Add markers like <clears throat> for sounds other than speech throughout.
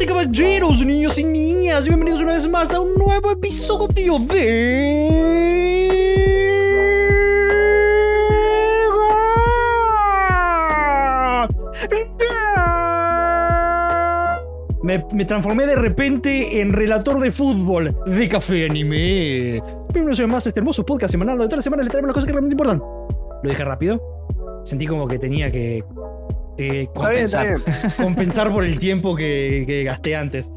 Y caballeros, niños y niñas, bienvenidos una vez más a un nuevo episodio de... Me, me transformé de repente en relator de fútbol de Café Anime. Bienvenidos una más a este hermoso podcast semanal donde todas las semanas le traemos las cosas que realmente importan. Lo dije rápido. Sentí como que tenía que eh, Está bien, está compensar, bien. <laughs> compensar por el tiempo que, que gasté antes.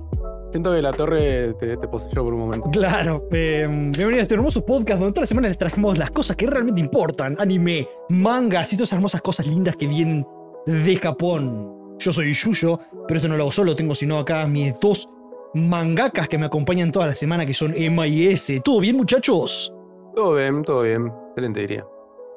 Siento que la torre te, te poseyó por un momento. Claro, eh, bienvenido a este hermoso podcast donde todas las semanas les trajimos las cosas que realmente importan: anime, mangas y todas esas hermosas cosas lindas que vienen de Japón. Yo soy Yuyo, pero esto no lo hago solo, tengo sino acá mis dos mangakas que me acompañan toda la semana, que son Emma y S. ¿Todo bien, muchachos? Todo bien, todo bien. Excelente diría.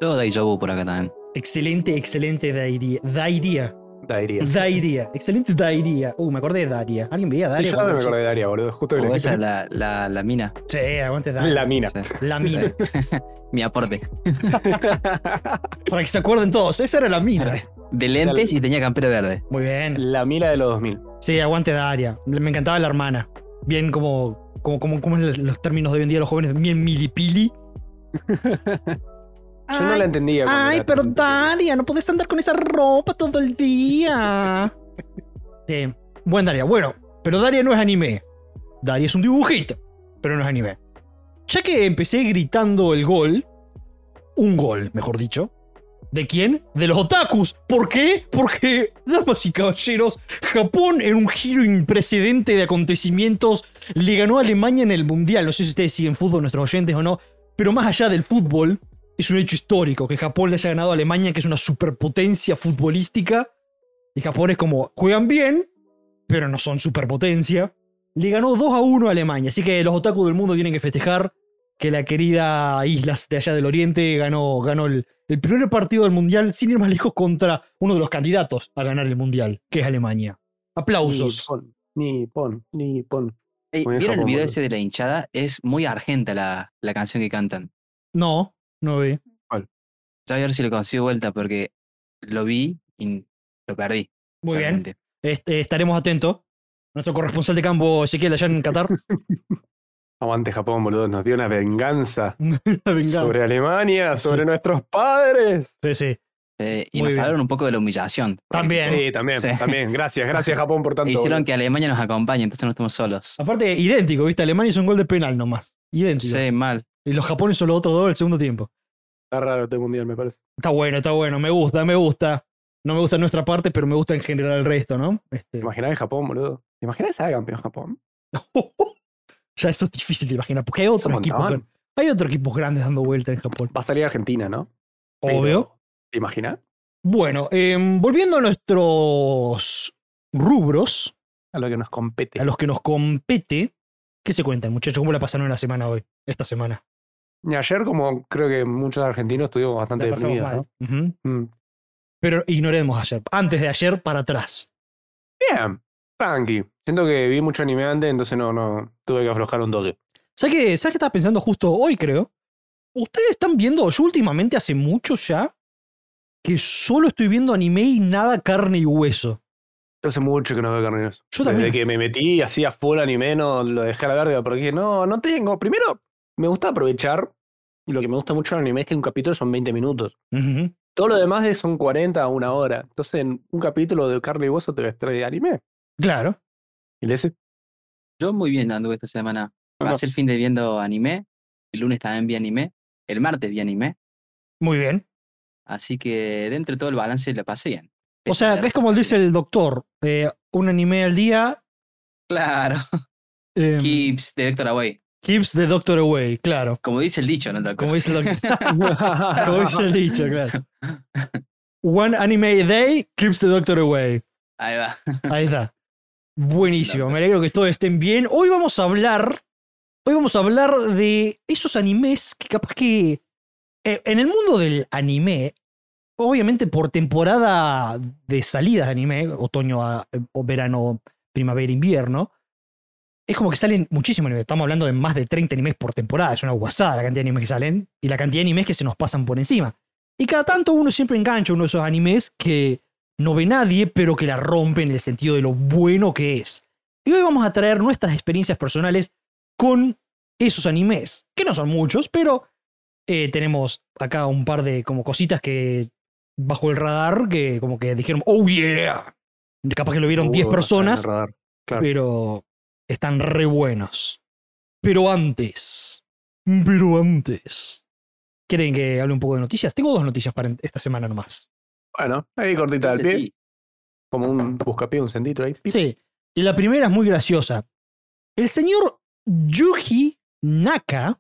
Todo Vu por acá también. Excelente, excelente Dairia. Dairia. Daría. Dairia. Excelente Dairia. Uh, me acordé de Daria. ¿Alguien veía Sí, Daria? yo cuando también me acordé de Daria, boludo. Justo que O le esa la, la, la mina. Sí, aguante Daria. La mina. Sí. La mina. <laughs> Mi aporte. <laughs> Para que se acuerden todos, esa era la mina. De lentes y tenía campero verde. Muy bien. La mila de los 2000. Sí, aguante Daria. Me encantaba la hermana. Bien como. como, como, como los términos de hoy en día los jóvenes, bien milipili. <laughs> Yo no la entendía. Ay, pero. Daria, no puedes andar con esa ropa todo el día. <laughs> Sí, buen Daria. Bueno, pero Daria no es anime. Daria es un dibujito, pero no es anime. Ya que empecé gritando el gol, un gol, mejor dicho. ¿De quién? De los otakus. ¿Por qué? Porque, damas y caballeros, Japón en un giro imprecedente de acontecimientos le ganó a Alemania en el Mundial. No sé si ustedes siguen fútbol, nuestros oyentes o no, pero más allá del fútbol, es un hecho histórico que Japón le haya ganado a Alemania, que es una superpotencia futbolística. Y Japón es como, juegan bien, pero no son superpotencia. Le ganó 2 a 1 a Alemania, así que los otakus del mundo tienen que festejar que la querida isla de allá del oriente ganó, ganó el, el primer partido del mundial, sin ir más lejos, contra uno de los candidatos a ganar el mundial, que es Alemania. Aplausos. Ni pon, ni pon. Ey, Muy bien, ¿Vieron el video ese de la hinchada? Es muy argenta la, la canción que cantan. No, no vi. Ya voy a ver si lo consigo vuelta porque lo vi y lo perdí. Muy bien. Este, estaremos atentos. Nuestro corresponsal de campo, Ezequiel, allá en Qatar. <laughs> Aguante Japón, boludo. Nos dio una venganza. <laughs> La venganza. Sobre Alemania, Sí. sobre nuestros padres. Sí, sí. Eh, y Muy nos bien. hablaron un poco de la humillación. También. Sí, también, Sí. también. Gracias, <laughs> gracias Japón por tanto. dijeron boludo. que Alemania nos acompaña, entonces no estamos solos. Aparte, idéntico, ¿viste? Alemania hizo un gol de penal nomás. Idéntico. Sí, mal. Y los japoneses son los otros dos del segundo tiempo. Está raro este mundial, me parece. Está bueno, está bueno. Me gusta, me gusta. No me gusta nuestra parte, pero me gusta en general el resto, ¿no? Este, ¿Te imaginas en Japón, boludo? ¿Te imaginas que sea campeón Japón? <laughs> ya eso es difícil de imaginar, porque hay otros equipos, montón. hay otros equipos grandes dando vuelta en Japón. Va a salir Argentina, ¿no? Obvio. ¿Te imaginas? Bueno, em, volviendo a nuestros rubros, A lo que nos compete. a los que nos compete, ¿qué se cuentan, muchachos? ¿Cómo la pasaron en la semana hoy? Esta semana. Y ayer, como creo que muchos argentinos estuvimos bastante deprimidos. ¿no? Mm. Pero ignoremos ayer. Antes de ayer, para atrás. Bien, tranqui. Siento que vi mucho anime antes, entonces no, no, tuve que aflojar un toque. ¿Sabes qué, ¿Sabes qué estaba pensando justo hoy, creo? Ustedes están viendo, yo últimamente hace mucho ya, que solo estoy viendo anime y nada carne y hueso. Yo hace mucho que no veo carneros. Yo Desde también. que me metí así a full anime, no lo dejé a la verga, porque no, no tengo. Primero, me gusta aprovechar, y lo que me gusta mucho del anime es que un capítulo son 20 minutos. Todo lo demás es- son 40 a una hora. Entonces, en un capítulo de carne y hueso te ves de anime. Claro. ¿Y ese? Yo muy bien anduve esta semana. Ajá. Pasé el fin de viendo anime. El lunes también vi anime. El martes vi anime. Muy bien. Así que dentro de todo el balance la pasé bien. O sea, es como dice el doctor: eh, un anime al día. Claro. em, Keeps de Doctor Away. Keeps the doctor away, claro. Como dice el dicho, ¿no? Como dice el <laughs> como dice el dicho, claro. One anime a day keeps the doctor away. Ahí va. Ahí está. Buenísimo, me alegro que todos estén bien. Hoy vamos a hablar. Hoy vamos a hablar de esos animes que capaz que. eh, En el mundo del anime, obviamente por temporada de salidas de anime, otoño, a- o verano, primavera, invierno, es como que salen muchísimos animes. Estamos hablando de más de 30 animes por temporada. Es una guasada la cantidad de animes que salen y la cantidad de animes que se nos pasan por encima. Y cada tanto uno siempre engancha uno de esos animes que no ve nadie, pero que la rompe en el sentido de lo bueno que es. Y hoy vamos a traer nuestras experiencias personales con esos animes, que no son muchos, pero eh, tenemos acá un par de como cositas que bajo el radar que como que dijeron, oh yeah. Capaz que lo vieron 10 Uh, personas, radar. Claro. pero están re buenos. Pero antes, pero antes, ¿quieren que hable un poco de noticias? Tengo dos noticias para esta semana nomás. Bueno, ahí cortita al De pie, como un buscapié, un centito ahí. pip. Sí, y la primera es muy graciosa. El señor Yuji Naka,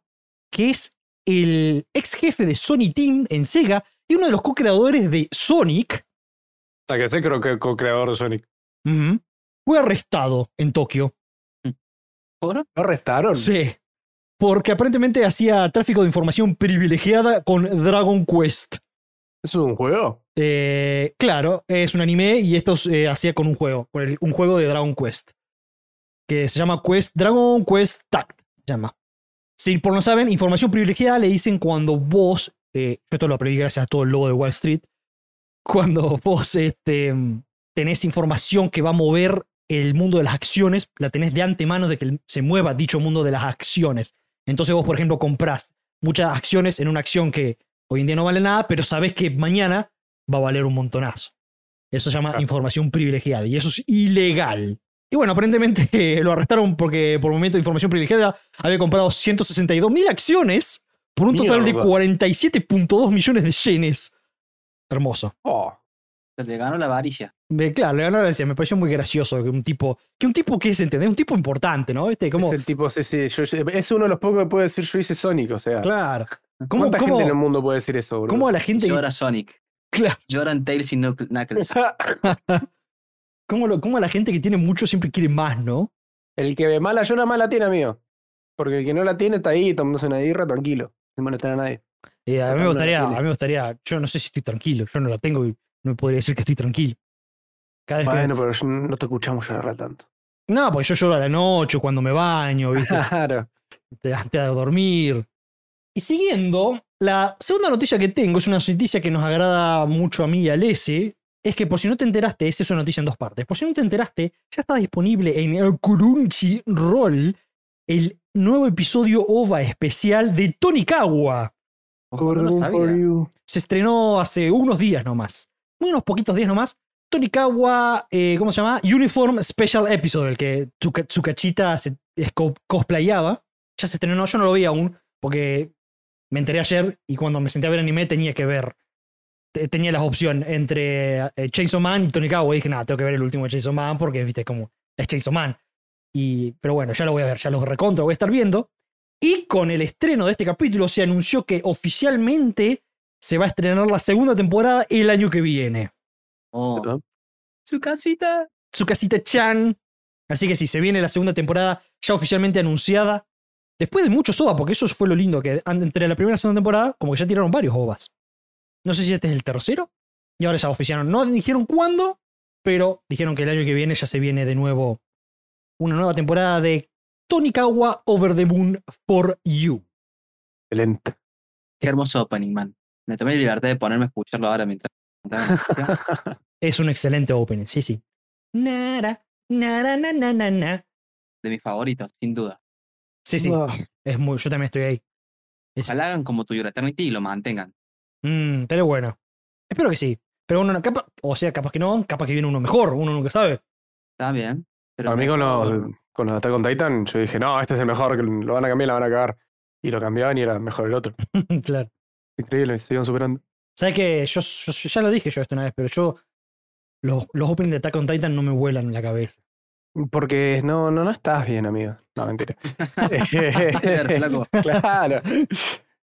que es el ex jefe de Sony Team en Sega y uno de los co-creadores de Sonic, O sea, que sé creo que co-creador de Sonic. fue arrestado en Tokio. ¿Por? ¿Lo arrestaron? Sí. Porque aparentemente hacía tráfico de información privilegiada con Dragon Quest. ¿Es un juego? Eh, claro, es un anime y esto se hacía con un juego, con el- un juego de Dragon Quest. Que se llama Quest, Dragon Quest Tact. Se llama. Si por no saben, información privilegiada le dicen cuando vos, eh, yo esto lo aprendí gracias a todo el logo de Wall Street, cuando vos este, tenés información que va a mover el mundo de las acciones, la tenés de antemano de que se mueva dicho mundo de las acciones. Entonces vos, por ejemplo, comprás muchas acciones en una acción que hoy en día no vale nada, pero sabés que mañana va a valer un montonazo. Eso se llama Claro. información privilegiada y eso es ilegal. Y bueno, aparentemente <laughs> lo arrestaron porque por momento de información privilegiada había comprado 162 mil acciones por un total de Mierda. 47.2 millones de yenes. Hermoso. Oh, le ganó la avaricia. De, claro, le ganó la gracia. Me pareció muy gracioso que un tipo, que un tipo que es, ¿entendés? Un tipo importante, ¿no? ¿Viste? Como, es el tipo, sí, sí, yo- es uno de los pocos que puede decir yo hice Sonic, o sea. claro. ¿Cómo, ¿Cuánta cómo, gente en el mundo puede decir eso, bro? cómo a la gente... Llora Sonic. Claro. Lloran Tails y Knuck- Knuckles. <laughs> <laughs> ¿Cómo, lo- cómo a la gente que tiene mucho siempre quiere más, ¿no? el que ve mala llora, mala tiene, amigo. Porque el que no la tiene está ahí tomándose una birra tranquilo, sin molestar a nadie. Eh, a, mí me la gustaría, a mí me gustaría, yo no sé si estoy tranquilo, yo no la tengo y no podría decir que estoy tranquilo. Cada vez que- Bueno, pero yo- no te escuchamos llorar tanto. No, porque yo lloro a la noche, cuando me baño, <laughs> ¿viste? Claro. te- antes de dormir. Y siguiendo, la segunda noticia que tengo es una noticia que nos agrada mucho a mí y al S. Es que por si no te enteraste, esa es una noticia en dos partes. Por si no te enteraste, ya está disponible en el Crunchyroll el nuevo episodio OVA especial de Tonikawa. No. Se estrenó hace unos días nomás. Unos poquitos días nomás. Tonikawa, eh, ¿cómo se llama? Uniform Special Episode, el que Tsuka- Tsukachita se cosplayaba. Ya se estrenó, yo no lo vi aún, porque me enteré ayer y cuando me senté a ver anime tenía que ver. te- Tenía las opciones entre eh, Chainsaw Man y Tonikawa. Y dije, nada, tengo que ver el último de Chainsaw Man porque, viste, como es Chainsaw Man. Y, pero bueno, ya lo voy a ver, ya lo recontra, voy a estar viendo. Y con el estreno de este capítulo se anunció que oficialmente se va a estrenar la segunda temporada el año que viene. Oh. Su casita. Su casita Chan. Así que sí, se viene la segunda temporada ya oficialmente anunciada. Después de muchos OVA, porque eso fue lo lindo, que entre la primera y la segunda temporada, como que ya tiraron varios OVAs. No sé si este es el tercero. Y ahora ya oficiaron. No dijeron cuándo, pero dijeron que el año que viene ya se viene de nuevo una nueva temporada de Tonikawa Over the Moon for You. Excelente. Qué hermoso opening, man. Me tomé la libertad de ponerme a escucharlo ahora mientras. <laughs> Es un excelente opening, sí, sí. Nara, nara, na, na, na, na. de mis favoritos, sin duda. Sí, sí. Es muy, yo también estoy ahí. Es- Ojalá hagan como tu Your Eternity y lo mantengan. Mm, pero bueno. Espero que sí. Pero uno, capaz, o sea, capaz que no, capaz que viene uno mejor, uno nunca sabe. Está bien. Pero A mí con los, con los Attack on Titan, yo dije, no, este es el mejor, lo van a cambiar, la van a cagar. Y lo cambiaban y era mejor el otro. <laughs> claro. Increíble, se iban superando. ¿Sabes qué? Yo, yo- yo ya lo dije yo esto una vez, pero yo. Los, los openings de Attack on Titan no me vuelan en la cabeza. Porque no, no, no estás bien, amigo. No, mentira. <laughs> <laughs> Claro.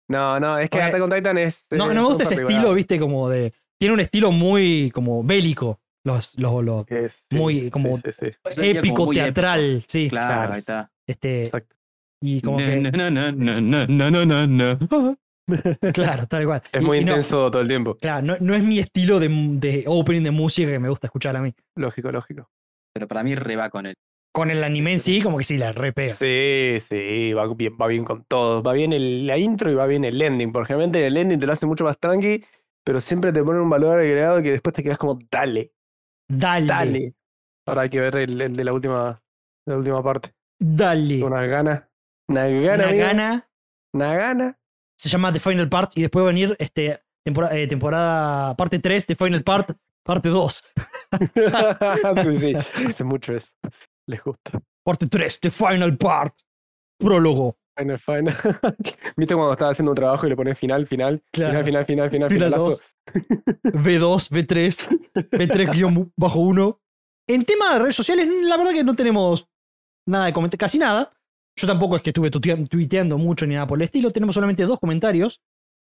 No, no, es que Attack on Titan es. No, eh, no me gusta ese estilo, viste, como de. Tiene un estilo muy como bélico. Los, los, los- Es, sí, muy como- Sí, sí, sí. Sería como épico, muy teatral, sí. Claro, Claro. ahí está. Este, Exacto. y como No, que. no, no, no, no, no, no, no, no. <laughs> Claro, tal cual. Es Y- muy y no, intenso todo el tiempo. claro, no, no es mi estilo de, de opening de música que me gusta escuchar a mí. Lógico, lógico. Pero para mí reba con él. Con el anime en sí, como que sí, la repega. Sí, sí, va bien, va bien con todo. Va bien el- la intro y va bien el ending. Porque generalmente el ending te lo hace mucho más tranqui, pero siempre te ponen un valor agregado que después te quedas como, dale, Dale. dale. Ahora hay que ver el, el de la última, la última parte. Dale. Una gana. Una gana. Una gana. Una gana. Se llama The Final Part y después va a venir este, temporada, eh, temporada parte 3 de Final Part, parte 2. <laughs> sí, sí. <laughs> Hace mucho eso. Les gusta. Parte 3, The Final Part. Prólogo. Final, final. <laughs> ¿Viste cuando estaba haciendo un trabajo y le pones final, final, Claro. final, final, final, final, Final finalazo? 2. V2, V3, V3-1. En tema de redes sociales, la verdad que no tenemos nada de comentar, casi nada. Yo tampoco es que estuve tuiteando mucho ni nada por el estilo. Tenemos solamente dos comentarios.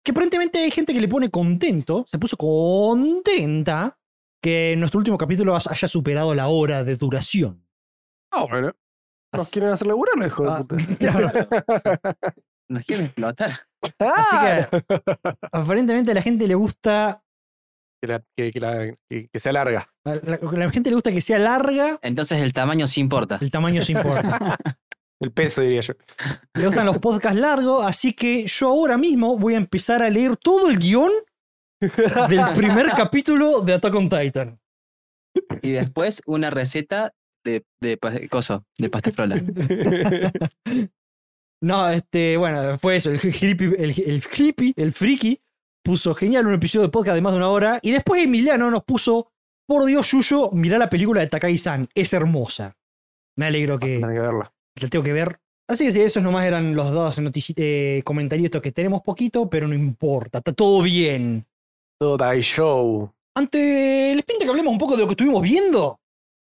Que aparentemente hay gente que le pone contento, se puso contenta que nuestro último capítulo haya superado la hora de duración. Ah, bueno. ¿Nos Así- quieren hacer laburar, los hijos Ah, de puta? <laughs> <laughs> Nos quieren explotar. Así Ah. <laughs> Aparentemente a la gente le gusta. que, la- que- que la- que- que sea larga. A la, a la gente le gusta que sea larga, Entonces el tamaño sí importa. el tamaño se importa. El peso, diría yo. Le gustan los podcasts largos, así que yo ahora mismo voy a empezar a leer todo el guion del primer <laughs> capítulo de Attack on Titan. Y después una receta de, de, pa- coso, de pastefrola. <laughs> No, este, bueno, fue eso, el hippie, el, el el friki, puso genial un episodio de podcast de más de una hora. Y después Emiliano nos puso, por Dios, Yuyo, mirá la película de Takagi-san, es hermosa. Me alegro que Tenés que verla. La tengo que ver. Así que sí, esos nomás eran los dos eh, comentarios que tenemos poquito, pero no importa, está todo bien. Todo Tai Show. Ante, ¿les pinta que hablemos un poco de lo que estuvimos viendo?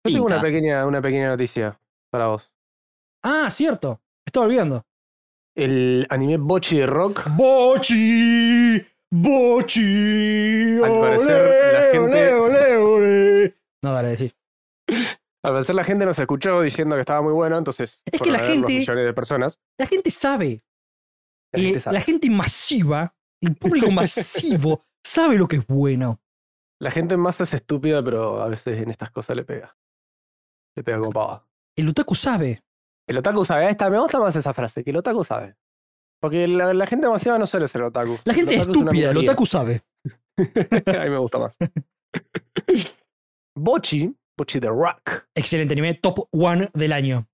Yo tengo una pequeña, una pequeña noticia para vos. Ah, cierto, me estaba olvidando. El anime Bochi de Rock. ¡Bochi! ¡Bochi! Al parecer, la ¡Ole, gente- ole, ole, ole! No, dale, sí. Al parecer la gente nos escuchó diciendo que estaba muy bueno, entonces. Es que la gente- millones de personas. La gente sabe. La eh, gente sabe. la gente masiva, el público <laughs> masivo, sabe lo que es bueno. La gente en masa es estúpida, pero a veces en estas cosas le pega. Le pega como pava. El otaku sabe. El otaku sabe. Ahí está, me gusta más esa frase, que el otaku sabe. Porque la, la gente masiva no suele ser otaku. La gente El es otaku estúpida, el otaku sabe. <laughs> a mí me gusta más. <laughs> Bochi, Bochi de Rock. Excelente anime, top one del año.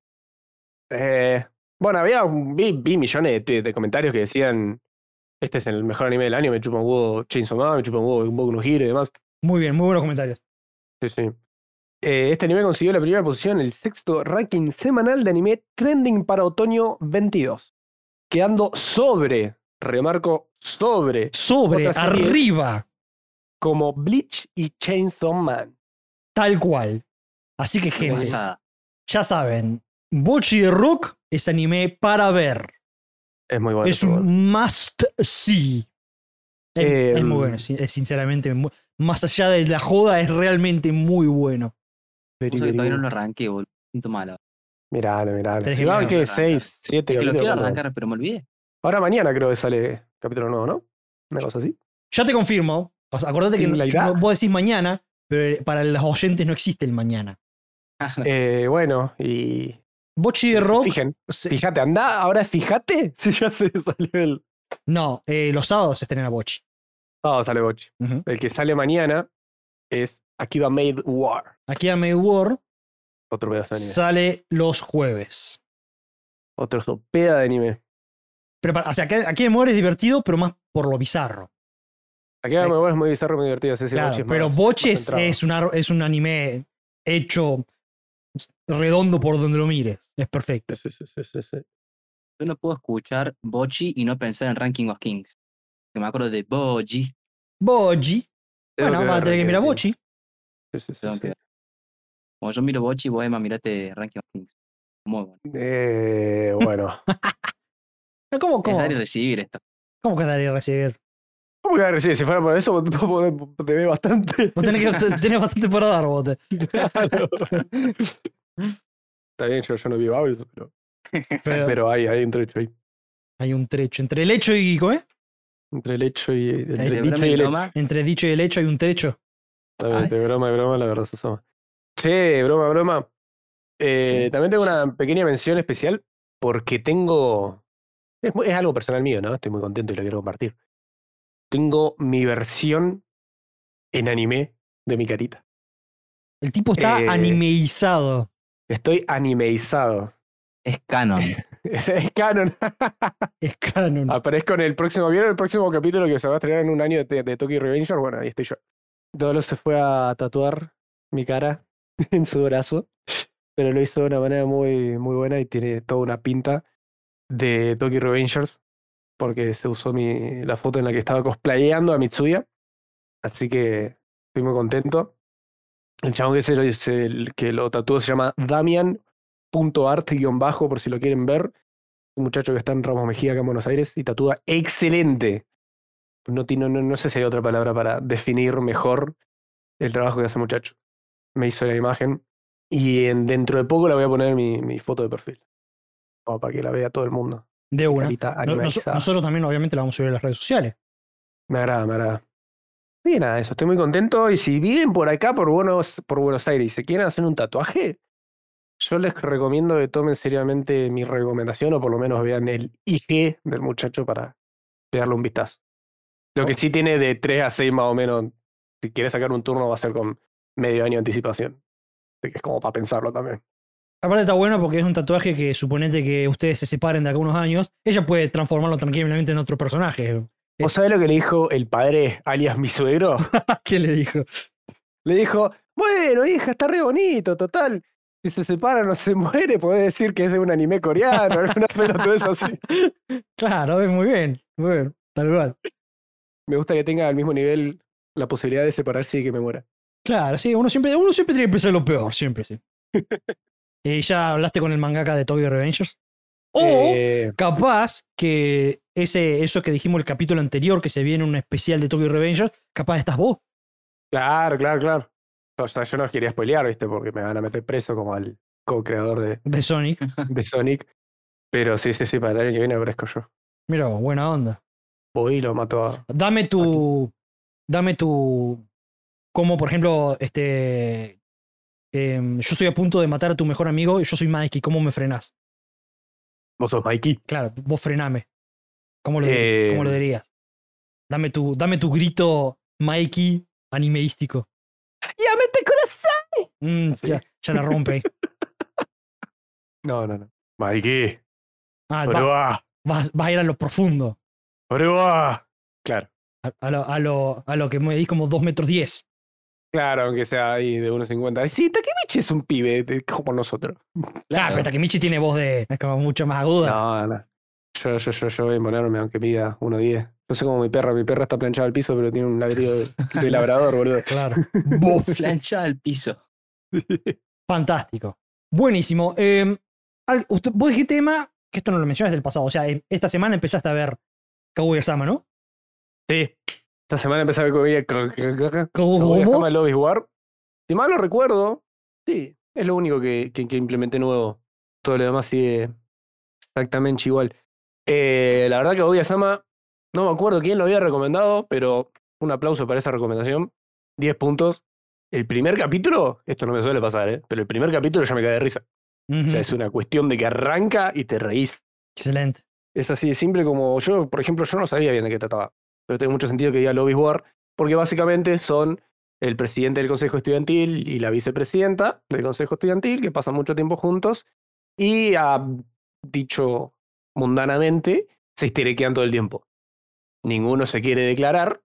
Eh, bueno, había vi, vi millones de, comentarios que decían este es el mejor anime del año, me chupa un huevo Chainsaw Man, me chupa un huevo Boku no Hero y demás. Muy bien, muy buenos comentarios. Sí, sí. Eh, este anime consiguió la primera posición en el sexto ranking semanal de anime trending para otoño 22. Quedando sobre, remarco, sobre, Sobre, arriba, como Bleach y Chainsaw Man. Tal cual. Así que, gente, Pasada. ya saben, Bochi de Rock es anime para ver. Es muy bueno. es un must see. Es, Eh, es muy bueno, es sinceramente. más allá de la joda, es realmente muy bueno. Que very todavía no lo arranqué, boludo. Siento malo. Miralo, miralo. Tenés Si que va, mirarlo ¿qué? para arrancar. 6, 7 Es que lo quiero arrancar, pero me olvidé. Ahora mañana creo que sale capítulo nuevo, ¿no? Una cosa así. Ya te confirmo. O sea, acordate que la vos decís mañana, pero para los oyentes no existe el mañana. Eh, bueno, y. Bochi de Rock. Fijen, se- fíjate, anda, ahora fíjate <laughs> si ya se salió el. no, eh, los sábados se estrena Bochi. Ah, sale Bochi. El que sale mañana es Akiba Made War. Aquí a May War Otro pedazo de anime. sale los jueves. Otro sopeda de anime. Pero, para- o sea, aquí, aquí War es divertido, pero más por lo bizarro. Akiba Eh, Made War es muy bizarro, muy divertido. Sí, sí, Claro, es pero más- Bochi más es, es, una- es un anime hecho redondo por donde lo mires. Es perfecto. Sí, sí, sí, sí, sí. Yo no puedo escuchar Bochi y no pensar en Ranking of Kings. Que me acuerdo de Boji. Boji. Bueno, que vamos a tener que mirar Bochi. Sí, sí, sí, que- Como yo miro Bochi, vos, Emma, mirate Ranking of Kings. Muy bueno. Eh, bueno. <laughs> ¿Cómo, Es cómo, dar y recibir esto. cómo quedaría recibir? Si fuera por eso, <laughs> te ve bastante. Vos tenés, que, te- tenés bastante para dar, bote. <laughs> Claro. Está bien, yo, yo no vivo audios, pero, Pero pero hay, hay un trecho ahí. hay un trecho. Entre el hecho y. ¿cómo es? Entre el hecho y entre dicho y el hecho. broma, Entre dicho y el hecho hay un trecho. Ay. De broma, de broma, la verdad se asoma. Che, broma, broma. Eh, Sí. También tengo una pequeña mención especial porque tengo. Es algo personal mío, ¿no? Estoy muy contento y lo quiero compartir. Tengo mi versión en anime de mi carita. El tipo está Eh, animeizado. Estoy animeizado. Es canon. <laughs> Es, es canon. <laughs> Es canon. Aparezco en el próximo, ¿vieron el próximo capítulo que se va a estrenar en un año de, de Tokyo Revenger? Bueno, ahí estoy yo. Dolo se fue a tatuar mi cara <laughs> en su brazo, pero lo hizo de una manera muy, muy buena y tiene toda una pinta de Tokyo Revengers, porque se usó mi, la foto en la que estaba cosplayando a Mitsuya. Así que estoy muy contento. El chabón que, se lo, se- el que lo tatuó se llama Damian.art-bajo, por si lo quieren ver. Un muchacho que está en Ramos Mejía, acá en Buenos Aires, y tatúa excelente. No, no, no, sé si hay otra palabra para definir mejor el trabajo que hace el muchacho. Me hizo la imagen y en- dentro de poco la voy a poner mi, mi foto de perfil. Para que la vea todo el mundo. De una. Carita nosotros también, obviamente, la vamos a subir a las redes sociales. Me agrada, me agrada. Y nada, eso, estoy muy contento. Y si viven por acá, por Buenos, por Buenos Aires, y se quieren hacer un tatuaje, yo les recomiendo que tomen seriamente mi recomendación, o por lo menos vean el IG del muchacho para darle un vistazo. Lo que sí tiene de 3 a 6 más o menos, si quieres sacar un turno va a ser con medio año de anticipación. Así que es como para pensarlo también. Aparte está bueno porque es un tatuaje que suponete que ustedes se separen de algunos años, ella puede transformarlo tranquilamente en otro personaje. ¿Vos sabés lo que le dijo el padre, alias mi suegro? <laughs> ¿Qué le dijo? Le dijo, bueno, hija, está re bonito, total. Si se separa no se <laughs> muere, podés decir que es de un anime coreano, <laughs> alguna pelotudez así. Claro, muy bien, muy bien, tal cual. Me gusta que tenga al mismo nivel la posibilidad de separarse y que me muera. Claro, sí, uno siempre, uno siempre tiene que pensar lo peor, siempre, sí. ¿Y ya hablaste con el mangaka de Tokyo Revengers? O Eh, capaz que ese, eso que dijimos el capítulo anterior, que se viene un especial de Tokyo Revengers, capaz estás vos. claro, claro, claro. O sea, yo no quería spoilear, ¿viste? Porque me van a meter preso como al co-creador de, de Sonic. <laughs> de Sonic. Pero sí, sí, sí, para el año que viene aparezco yo. Mira, buena onda. Voy y lo mato a. Dame tu. Dame tu. Como por ejemplo, este. Em, yo estoy a punto de matar a tu mejor amigo y yo soy Mikey. ¿Cómo me frenás? Vos sos Mikey. Claro, vos frename. ¿Cómo lo, Eh, cómo lo dirías? Dame tu, dame tu grito Mikey animeístico. ¡Ya mete corazón! Mm, Así. ya, ya la rompe. <laughs> No, no, no. Mikey. Ah, va- vas, vas a ir a lo profundo. Oruga. Claro. A, a lo, a, lo, a lo que me di como 2 metros 10. Claro, aunque sea ahí de 1.50. Sí, Takemichi es un pibe de- como nosotros. Claro, pero Takemichi tiene voz de. Es como mucho más aguda. No, no. Yo, yo, yo, yo voy a ponerme aunque mida 1.10. No sé cómo mi perra. Mi perra está planchada al piso, pero tiene un ladrillo de, de <laughs> labrador, boludo. Claro. <laughs> Planchada al piso. Fantástico. Buenísimo. Eh, al- usted- vos dijiste, Emma, que esto no lo mencionas del pasado. O sea, esta semana empezaste a ver Kaguya-sama, ¿no? Sí. Esta semana empecé a ver Kaguya- ¿Cómo? Love is War. Si mal no recuerdo, sí. Es lo único que, que, que implementé nuevo. Todo lo demás sigue exactamente igual. Eh, la verdad que Kaguya-sama, no me acuerdo quién lo había recomendado, pero un aplauso para esa recomendación. 10 puntos. El primer capítulo, esto no me suele pasar, ¿eh? pero el primer capítulo ya me cae de risa. Ujú. O sea, es una cuestión de que arranca y te reís. Excelente. Es así de simple como yo, por ejemplo, yo no sabía bien de qué trataba, pero tiene mucho sentido que diga Lobby War, porque básicamente son el presidente del consejo estudiantil y la vicepresidenta del consejo estudiantil, que pasan mucho tiempo juntos, y a, dicho mundanamente, se histeriquean todo el tiempo. Ninguno se quiere declarar,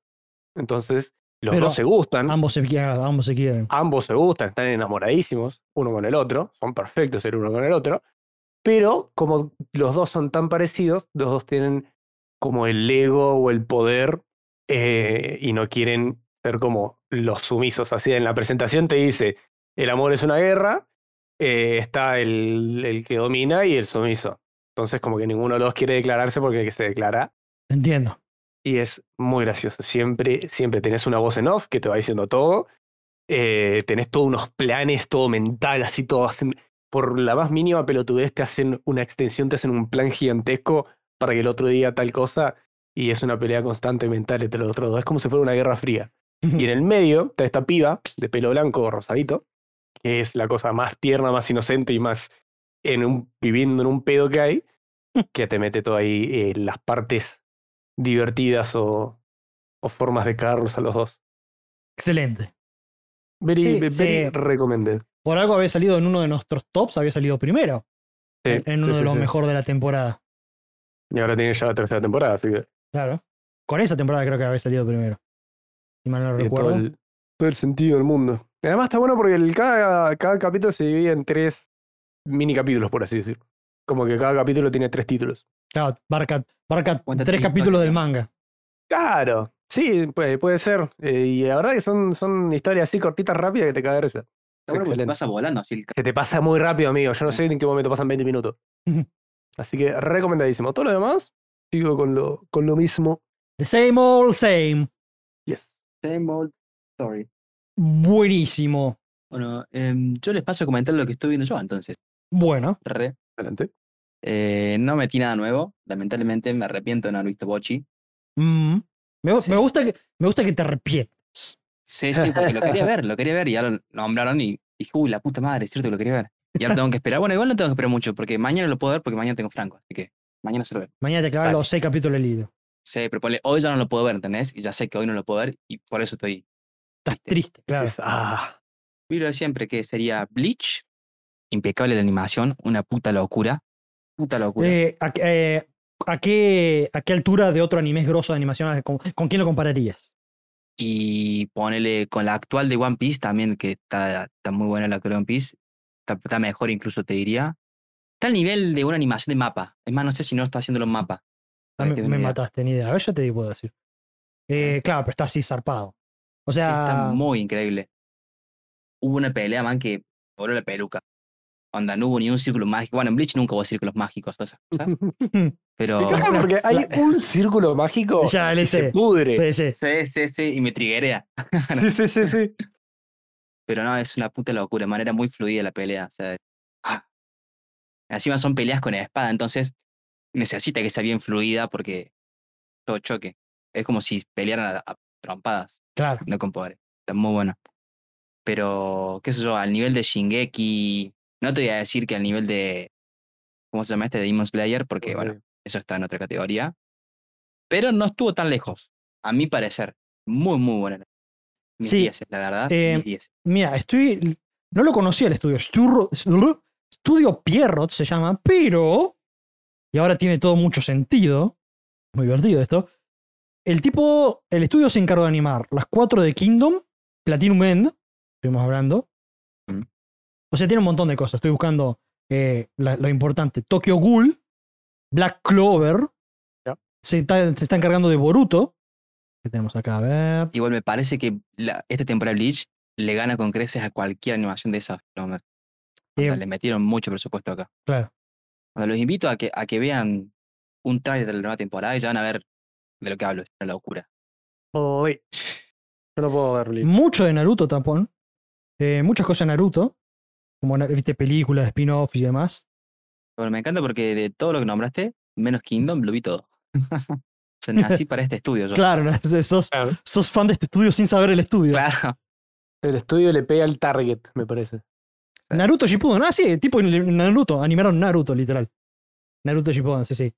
entonces los Pero dos se gustan. Ambos se, quieren- ambos se quieren. ambos se gustan, están enamoradísimos uno con el otro, son perfectos el uno con el otro, pero como los dos son tan parecidos, los dos tienen como el ego o el poder eh, y no quieren ser como los sumisos. Así en la presentación te dice, el amor es una guerra, eh, está el, el que domina y el sumiso. Entonces como que ninguno de los quiere declararse porque el que se declara Entiendo. y es muy gracioso. Siempre, siempre tenés una voz en off que te va diciendo todo. Eh, tenés todos unos planes, todo mental, así todo. Hacen, por la más mínima pelotudez te hacen una extensión, te hacen un plan gigantesco para que el otro día tal cosa. Y es una pelea constante mental entre los otros dos. Es como si fuera una guerra fría. Y en el medio está esta piba de pelo blanco o rosadito, que es la cosa más tierna, más inocente y más en un, viviendo en un pedo que hay, que te mete todo ahí eh, las partes divertidas o, o formas de cagarlos a los dos. Excelente. Very, Sí, very sí. recommended. Por algo había salido en uno de nuestros tops, había salido primero. Sí, en uno sí, de los sí. mejores de la temporada. Y ahora tiene ya la tercera temporada, así que Claro. Con esa temporada creo que había salido primero. Si mal no tiene todo recuerdo. el, todo el sentido del mundo. Y además está bueno porque el, cada, cada capítulo se divide en tres mini capítulos, por así decir. Como que cada capítulo tiene tres títulos. Claro, barca, barca tres capítulos del manga. Claro, sí, puede, puede ser. Eh, y la verdad que son, son historias así cortitas, rápidas que te cae de risa. Excelente. pasa volando así el Se te pasa muy rápido, amigo. Yo no sé en qué momento pasan 20 minutos. <laughs> Así que recomendadísimo. Todo lo demás, sigo con lo, con lo mismo. The same old same. Yes. Same old story. Buenísimo. Bueno, em, yo les paso a comentar lo que estoy viendo yo entonces. Bueno, Re. Adelante. Eh, no metí nada nuevo. Lamentablemente me arrepiento de no haber visto Bochi. mm, me, gu- Sí. me gusta que, me gusta que te arrepientes. Sí, sí, porque lo quería ver, lo quería ver y ya lo nombraron y dije, uy, la puta madre, es cierto que lo quería ver. Y ahora tengo que esperar. Bueno, igual no tengo que esperar mucho porque mañana lo puedo ver porque mañana tengo Franco. Así que mañana se lo veo. Mañana te Sale. los seis capítulos del libro. Sí, pero ponle, hoy ya no lo puedo ver, ¿entendés? Y ya sé que hoy no lo puedo ver y por eso estoy. Estás triste, claro. Ah, Vi lo de siempre que sería Bleach. Impecable la animación, una puta locura. Puta locura. Eh, ¿a, qué- eh, a qué, ¿A qué altura de otro anime es grosso de animación? ¿Con, con quién lo compararías? Y ponele con la actual de One Piece también, que está, está muy buena la actual de One Piece. Está, está mejor incluso, te diría. Está al nivel de una animación de mapa. Es más, no sé si no está haciendo los mapas. Ah, me que me mataste, ni idea. A ver, yo te puedo decir. Eh, claro, pero está así zarpado. O Sí, está sea, muy increíble. Hubo una pelea, man, que voló la peluca. Onda, no hubo ni un círculo mágico. Bueno, en Bleach nunca hubo círculos mágicos, todas esas cosas. <laughs> Pero. <laughs> encanta porque hay un círculo mágico <laughs> Ya, y se pudre. sí, sí. Sí, sí, sí, y me triguea. Sí, sí, sí, sí. Pero no, es una puta locura, de manera muy fluida la pelea. O sea, ah. Encima son peleas con espada, entonces necesita que sea bien fluida porque todo choque. Es como si pelearan a, a trompadas, Claro. no con poder. Está muy bueno. Pero, qué sé yo, al nivel de Shingeki, no te voy a decir que al nivel de, ¿cómo se llama este? De Demon Slayer, porque, bueno, eso está en otra categoría. Pero no estuvo tan lejos, a mi parecer. Muy, muy buena. Mis Sí, 10, la verdad. eh, mis 10. Mira, estoy. No lo conocía el estudio. Estudio Pierrot se llama, pero. Y ahora tiene todo mucho sentido. Muy divertido esto. El tipo. El estudio se encargó de animar las cuatro de Kingdom, Platinum End, estuvimos hablando. Mm. O sea, tiene un montón de cosas. Estoy buscando eh, la- lo importante. Tokyo Ghoul, Black Clover. Se, está, se está encargando de Boruto. ¿Qué tenemos acá? A ver. Igual me parece que la- esta temporada de Bleach le gana con creces a cualquier animación de esas. no, onda, le metieron mucho presupuesto acá. claro. Onda, los invito a que, a que vean un trailer de la nueva temporada y ya van a ver de lo que hablo. Es una locura. Bleach. Yo no puedo ver Bleach. Mucho de Naruto, tapón. Eh, muchas cosas de Naruto. Como viste películas, spin-offs y demás. Bueno, me encanta porque de todo lo que nombraste, menos Kingdom, lo vi todo. <laughs> o sea, nací para este estudio yo. Claro, <laughs> sos, Claro. sos fan de este estudio sin saber el estudio. Claro. El estudio le pega al target, me parece. Naruto Shippuden. Ah, sí, tipo Naruto. Animaron Naruto, literal. Naruto Shippuden, sí, sí.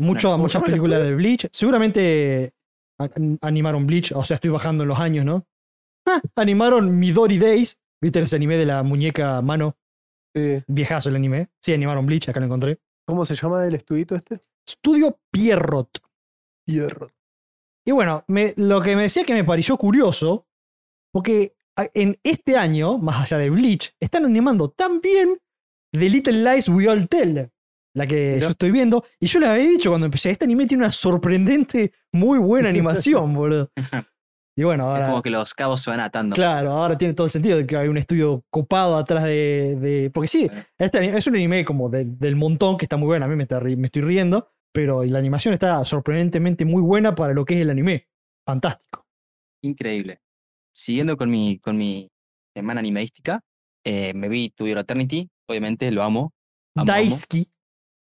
Mucho, ¿Cómo muchas películas de Bleach. Seguramente animaron Bleach. O sea, estoy bajando en los años, ¿no? Ah, animaron Midori Days. ¿Viste ese anime de la muñeca mano? Sí. Viejazo el anime. Sí, animaron Bleach, acá lo encontré. ¿Cómo se llama el estudito este? Estudio Pierrot. Y bueno, me- lo que me decía que me pareció curioso, porque en este año, más allá de Bleach, están animando tan bien The Little Lies We All Tell, la que yo estoy viendo, y yo les había dicho cuando empecé, este anime tiene una sorprendente, muy buena animación, <laughs> boludo. Y bueno, Es ahora, como que los cabos se van atando. claro, ahora tiene todo el sentido de que hay un estudio copado atrás de... de- porque sí, este ani- es un anime como de- del montón, que está muy bueno, a mí me, está ri- me estoy riendo, pero la animación está sorprendentemente muy buena para lo que es el anime. Fantástico. Increíble. Siguiendo con mi, con mi semana eh, me vi To Your Eternity. Obviamente lo amo. amo, amo. Daisuke.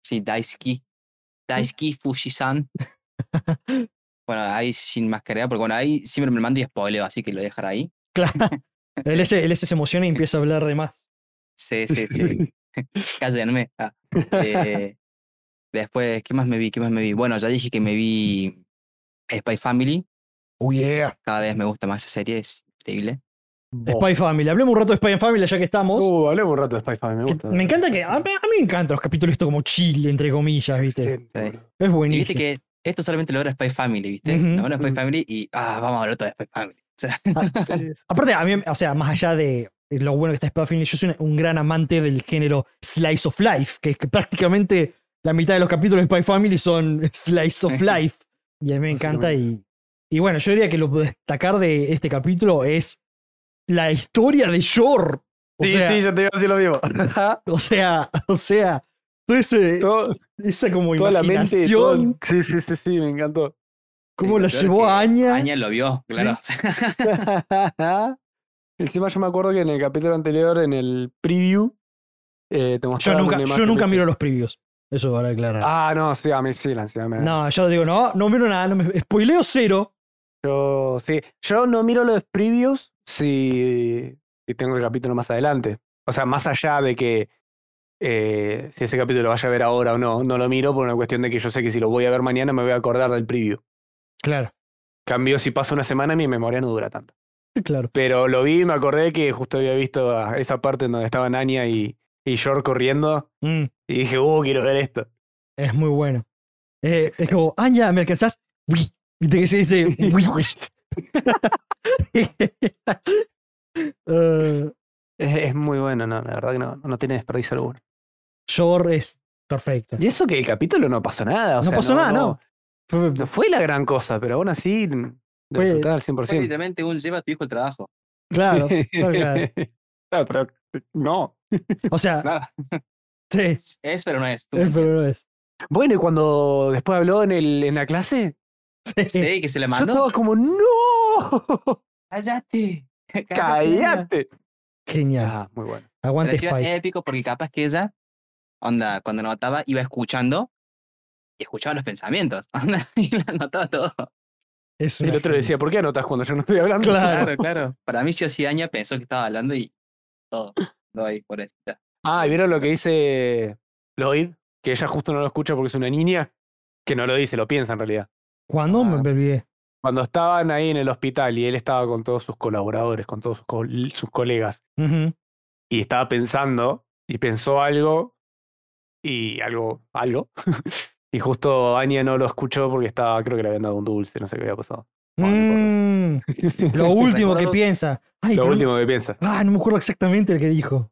Sí, Daisuke. Daisuke Fujisan. <laughs> bueno, ahí sin mascarilla, porque bueno, ahí siempre me mando y spoileo, así que lo voy a dejar ahí. Claro. él, se, él se emociona y empieza a hablar de más. Sí, sí, sí. <laughs> Cállenme. Ah, eh, después, ¿qué más me vi? ¿Qué más me vi? Bueno, ya dije que me vi Spy Family. Oh, yeah. Cada vez me gusta más esa serie, es increíble. Spy Family. Hablemos un rato de Spy Family ya que estamos. Uh, hablemos un rato de Spy Family, me gusta. me encanta que. A mí, a mí me encantan los capítulos esto como chile, entre comillas, ¿viste? Sí. Es Y buenísimo. viste que esto solamente logra Spy Family, ¿viste? Ujú. Lo bueno Spy. Family y ah, vamos a hablar todo de Spy Family. O sea, <laughs> Aparte, a mí, o sea, más allá de lo bueno que está Spy Family, yo soy un, un gran amante del género Slice of Life, que, que prácticamente la mitad de los capítulos de Spy Family son <laughs> Slice of <laughs> Life. Y a mí me encanta. Y, y bueno, yo diría que lo que destacar de este capítulo es la historia de Shore. O Sí, sea, sí, yo te iba a decir lo mismo. <laughs> o sea, o sea, todo ese, Todo- esa como toda la mente. todo- Sí, sí, sí, sí, me encantó. cómo la llevó a Aña. Aña lo vio, Sí. claro. Encima yo me acuerdo que en el capítulo anterior, en el preview, eh, te Yo nunca, una yo nunca miro los previews. Eso para aclarar. Ah, no, sí, a mí sí, la ansiedad me No, yo digo, no, no miro nada, no me spoileo cero. Yo, sí, yo no miro los previews si, si tengo el capítulo más adelante. O sea, más allá de que eh, si ese capítulo lo vaya a ver ahora o no, no lo miro por una cuestión de que yo sé que si lo voy a ver mañana me voy a acordar del preview. Claro, Cambio, si pasa una semana, mi memoria no dura tanto. claro. Pero lo vi y me acordé que justo había visto esa parte en donde estaban Anya y, y Yor corriendo. Mm, Y dije, uh, quiero ver esto. es muy bueno. Eh, es como, Aña, ¿me alcanzás? Uy. Viste que se dice, <laughs> uy. <laughs> <laughs> Eh, Es, es muy bueno, no, la verdad que no, no tiene desperdicio alguno. Shore es perfecto. Y eso que el capítulo no pasó nada. o No sea, pasó nada, no. Fue- No fue la gran cosa, pero aún así disfrutaba al Fue 100%. literalmente un lleva a tu hijo el trabajo. claro, claro, claro. Claro, pero no. O sea, <laughs> sí, Es, pero no es. tú es, pero no es. Bueno, y cuando después habló en, el, en la clase. Sí, que se le yo mandó. estaba como, ¡No! Cállate. <laughs> ¡Cállate! Genial. Ah, muy bueno. Aguante Spike. épico porque capaz que ella, onda, cuando notaba, iba escuchando y escuchaba los pensamientos. <laughs> Onda, y lo anotaba todo. Es Y el otro genia. decía, ¿por qué anotas cuando yo no estoy hablando? Claro. Claro. Para mí, yo sí Aña pensó que estaba hablando y todo. Lo ahí, pobrecita. Ah, ¿y vieron lo que dice Lloyd? Que ella justo no lo escucha porque es una niña. Que no lo dice, lo piensa en realidad. ¿Cuándo? Me Ah. olvidé. Cuando estaban ahí en el hospital y él estaba con todos sus colaboradores, con todos sus, col- sus colegas, y estaba pensando, y pensó algo, y algo, algo. <laughs> y justo Anya no lo escuchó porque estaba, creo que le habían dado un dulce, no sé qué había pasado. No, no Mm, <laughs> lo último que piensa. Ay, Lo pero último que piensa. Ah, no me acuerdo exactamente el que dijo.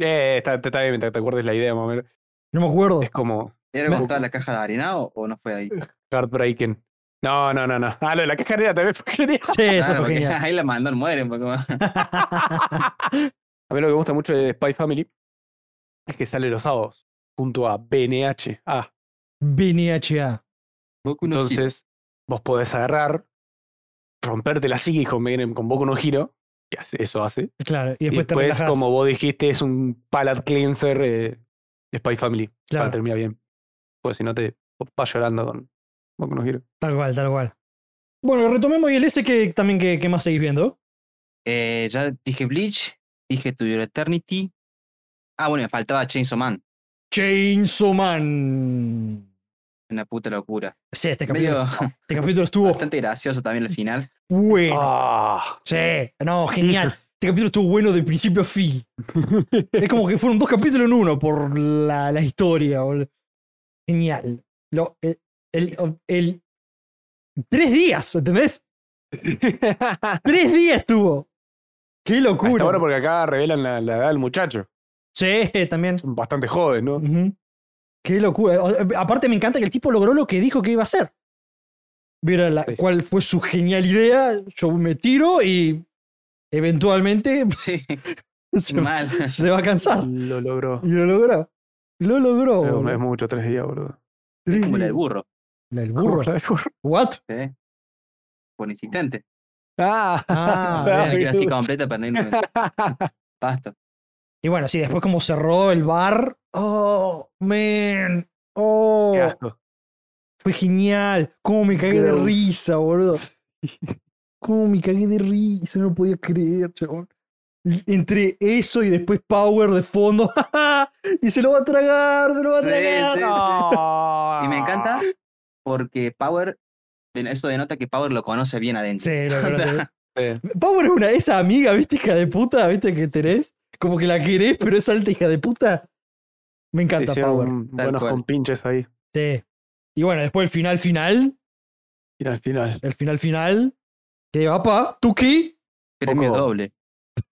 Eh, está, está bien, te, te acuerdes la idea, más. No me acuerdo. Es como ¿Era cuando estaba la caja de harina o, o no fue ahí? heartbreaking. No, no, no, no. Ah, lo de la caja negra también fue genial. Sí, eso Claro, fue porque genial. <laughs> ahí la mandan, mueren. <laughs> A mí lo que me gusta mucho de Spy Family es que sale los sábados junto a BNH. BNHA. Hero. entonces vos podés agarrar, romperte la psiquis con, con Boku no y hace- eso hace. Claro, y Y después, te después, relajas. como vos dijiste, es un palate cleanser eh, de Spy Family Claro. para terminar bien. Pues si no te vas llorando con Boku no Hiro. Tal cual, tal cual. Bueno, retomemos y el S que también que, que más seguís viendo. Eh, ya dije Bleach, dije To Your Eternity. Ah, bueno, me faltaba Chainsaw Man. Chainsaw Man. Una puta locura. Sí, este capítulo, Medio <laughs> este capítulo estuvo bastante gracioso también al final. bueno. Ah. Sí, no, genial. Este capítulo estuvo bueno de principio a fin. <laughs> Es como que fueron dos capítulos en uno por la, la historia. boludo. Genial. Lo, el, el- el- tres días, ¿entendés? <laughs> Tres días estuvo. Qué locura. ahora porque acá revelan la, la edad del muchacho. Sí, también. Es bastante joven, ¿no? Ujú. Qué locura. Eh, Aparte me encanta que el tipo logró lo que dijo que iba a hacer. Mira la- Sí. cuál fue su genial idea. Yo me tiro y eventualmente Sí, <laughs> se, mal. se va a cansar. Lo logró. Y lo logró. Lo logró. Pero es mucho, tres días, boludo. Tres Como la del burro. La del burro. La del burro. ¿What? ¿sí? Por insistente. Ah, Ah, <laughs> La así completa para no irme. <laughs> Pasto. Y bueno, sí, después como cerró el bar. Oh, man. Oh, Qué asco. fue genial. Cómo me cagué de risa, boludo. Cómo me cagué de risa, no podía creer, chabón. Entre eso y después Power de fondo. <laughs> y se lo va a tragar, se lo va a Sí, tragar. sí. Y me encanta porque Power, eso denota que Power lo conoce bien adentro. Sí, lo <laughs> conoce. Sí. Power es una, esa amiga, ¿viste, hija de puta? ¿Viste que tenés? Como que la querés, pero es alta hija de puta. Me encanta Hicieron Power. Buenos cual. compinches ahí. Sí. Y bueno, después el final final, Y al final. el final final, que apa, Tuki. Premio doble.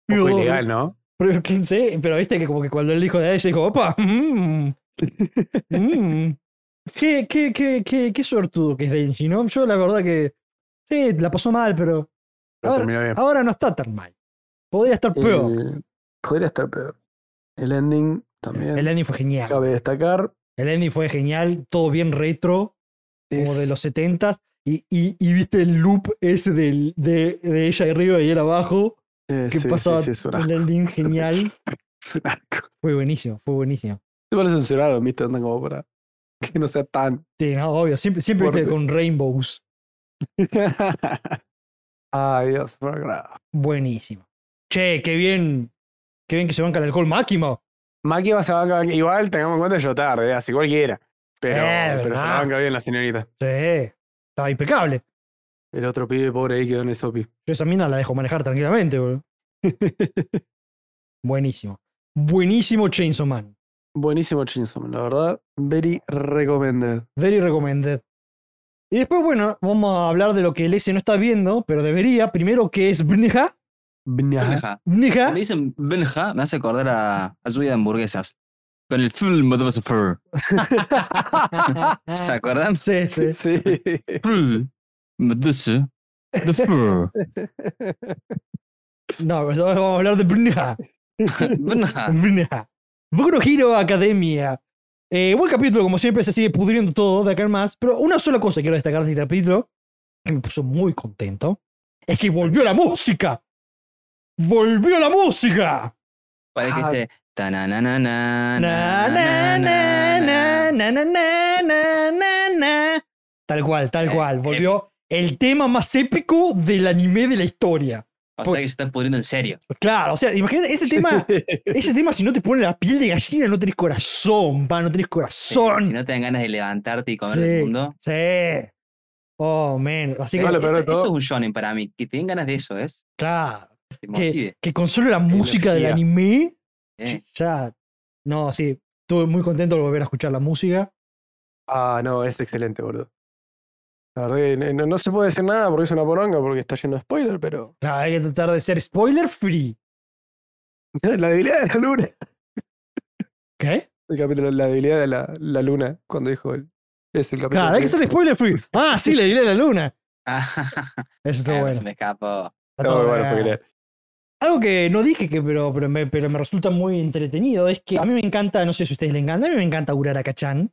Poco Digo, ilegal, ¿no? Pero, ¿quién sé? pero viste que como que cuando él dijo de ella, dijo, opa, mm, mm. <laughs> Qué, qué, qué, qué, qué suertudo que es Denji, ¿no? Yo la verdad que sí, la pasó mal, pero Pero ahora, ahora no está tan mal. Podría estar peor. El- podría estar peor. El ending también. El ending fue genial. Cabe destacar. El ending fue genial, todo bien retro, como de los 70s. Y, y, y viste el loop ese del, de, de ella arriba y él abajo, eh, que sí, pasaba sí, el ending genial. <laughs> Fue buenísimo, fue buenísimo. Parece censuraron, ¿viste? Andan como para que no sea tan. Sí, no, obvio, siempre, siempre viste con rainbows. <laughs> Ay, Dios. Buenísimo. Che, qué bien, qué bien que se banca el alcohol máximo. Maki va a se banca igual, tengamos en cuenta yo tarde, así cualquiera. Pero, Eh, pero se la banca bien la señorita. Sí, estaba impecable. El otro pibe pobre ahí quedó en el sopi. Yo esa mina la dejo manejar tranquilamente, boludo. <laughs> Buenísimo. Buenísimo Chainsaw Man. Buenísimo Chainsaw Man, la verdad. Very recommended. Very recommended. Y después, bueno, vamos a hablar de lo que el S no está viendo, pero debería. Primero, que es Bneja. Benja. Bneja. Cuando dicen Benja, me hace acordar a, a lluvia de hamburguesas. Con el film de Fur. <laughs> ¿Se acuerdan? Sí, sí. Sí. Full Medusa de Fur. No, pero ahora vamos a hablar de Bneja. Benja. Bneja. Boku Hero Academia. Eh, buen capítulo, como siempre, se sigue pudriendo todo de acá en más. Pero una sola cosa quiero destacar de este capítulo, que me puso muy contento, es que volvió la música volvió la música. Ah. Tal cual, tal eh, cual. Eh. Volvió el tema más épico del anime de la historia. O sea que se están pudriendo en serio. Claro, o sea, imagínate ese tema. <laughs> ese tema, si no te pone la piel de gallina, no tenés corazón, va, no tenés corazón. Si no te dan ganas de levantarte y comer el mundo. Sí. Oh, man. Así que. Esto, es un shonen para mí. Que te den ganas de eso, ¿es? Claro. Motive. que con solo la música del anime, eh. ya. No, sí, estuve muy contento de volver a escuchar la música. Ah, no, es excelente, boludo. La verdad que no, no se puede decir nada porque es una poronga, porque está lleno de spoiler, pero. Claro, hay que tratar de ser spoiler free. <laughs> La debilidad de la luna. ¿Qué? El capítulo, la debilidad de la, la luna, cuando dijo el. Es el capítulo. Claro, hay que ser spoiler free. Ah, sí, le diré la luna. <laughs> Eso estuvo Ah, bueno. Se me escapó. Está No, bueno, porque Algo que no dije, que, pero, pero, me, pero me resulta muy entretenido, es que a mí me encanta, no sé si a ustedes le encanta, a mí me encanta Uraraka-chan.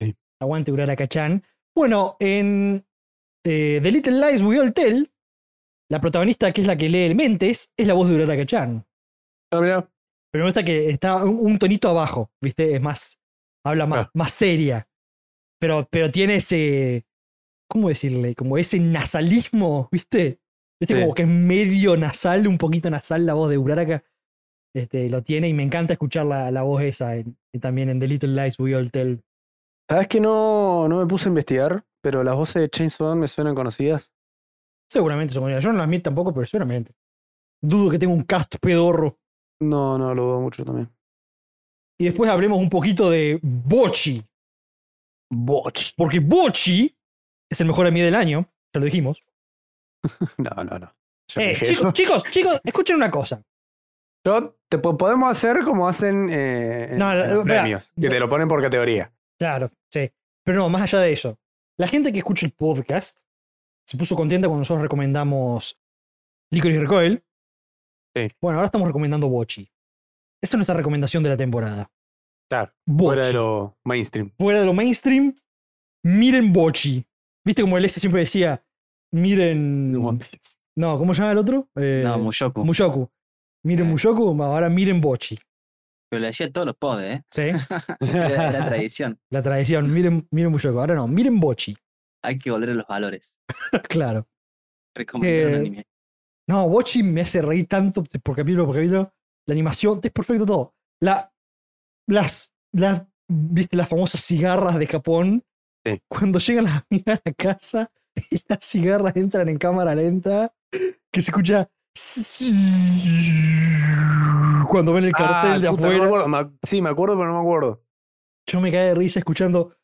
Sí. Aguante Uraraka-chan. Bueno, en eh, The Little Lies We All Tell, la protagonista, que es la que lee el Mentes, es la voz de Uraraka-chan. Ah, mirá. Pero me gusta que está un, un tonito abajo, ¿viste? Es más, habla más, Claro. más seria. Pero, pero tiene ese, ¿cómo decirle? Como ese nasalismo, ¿viste? ¿Viste? Sí. Como que es medio nasal, un poquito nasal la voz de Uraraka. Este, lo tiene y me encanta escuchar la, la voz esa en- en- también en The Little Lies We All Tell. ¿Sabes que no, no me puse a investigar? Pero las voces de Chainsaw me suenan conocidas. Seguramente son Yo no las admito tampoco, pero seguramente. Dudo que tenga un cast pedorro. No, no, lo dudo mucho también. Y después hablemos un poquito de Bochi. Botch. Porque Bochi es el mejor anime del año. Ya lo dijimos. <laughs> No, no, no. Eh, chicos, chicos, chicos, escuchen una cosa. Yo- te po- podemos hacer como hacen eh, No, en los premios, que te lo ponen por categoría. Claro, sí. Pero no, más allá de eso. La gente que escucha el podcast se puso contenta cuando nosotros recomendamos Licorice Recoil. Sí. Bueno, ahora estamos recomendando Bochi. Esa es nuestra recomendación de la temporada. Claro, Bochi. fuera de lo mainstream. Fuera de lo mainstream, miren Bochi. ¿Viste como el S siempre decía? Miren. One Piece. No, ¿cómo se llama el otro? Eh, No, Mushoku. Mushoku. Miren Eh. Mushoku, ahora miren Bochi. Pero le decía todos los pods, ¿eh? ¿Sí? <laughs> Era, era tradición. La tradición. Miren, miren Mushoku. Ahora no, miren Bochi. Hay que volver a los valores. <laughs> claro. Recomendar un Eh, anime. No, Bochi me hace reír tanto por capítulo por capítulo. La animación, es perfecto todo. La, las, las, viste, las famosas cigarras de Japón. Sí. Cuando llegan las <laughs> amigas a la casa <laughs> y las cigarras entran en cámara lenta. que se escucha <laughs> cuando ven el cartel Ah, de puta, no me afuera. me- sí, me acuerdo, pero no me acuerdo. Yo me caí de risa escuchando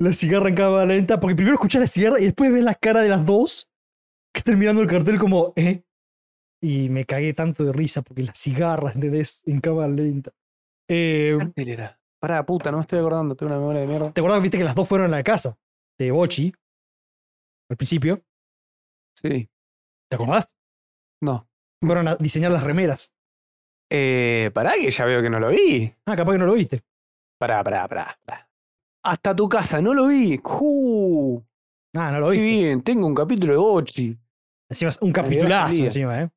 la cigarra en cámara lenta, porque primero escuchás la cigarra y después ves la cara de las dos que están mirando el cartel como, ¿eh? Y me cagué tanto de risa porque las cigarras de en cámara lenta. Eh, cartel era? Pará, puta, no me estoy acordando, tengo una memoria de mierda. ¿Te acuerdas, viste que las dos fueron a la casa de Bochi al principio? Sí, ¿Te acordás? no. Fueron a diseñar las remeras. Eh, pará, que ya veo que no lo vi. Ah, capaz que no lo viste. Pará, pará, pará. pará. Hasta tu casa, no lo vi. ¡Ju! Ah, no lo Qué viste. bien, tengo un capítulo de Bochi. Encima es un capitulazo encima, ¿eh?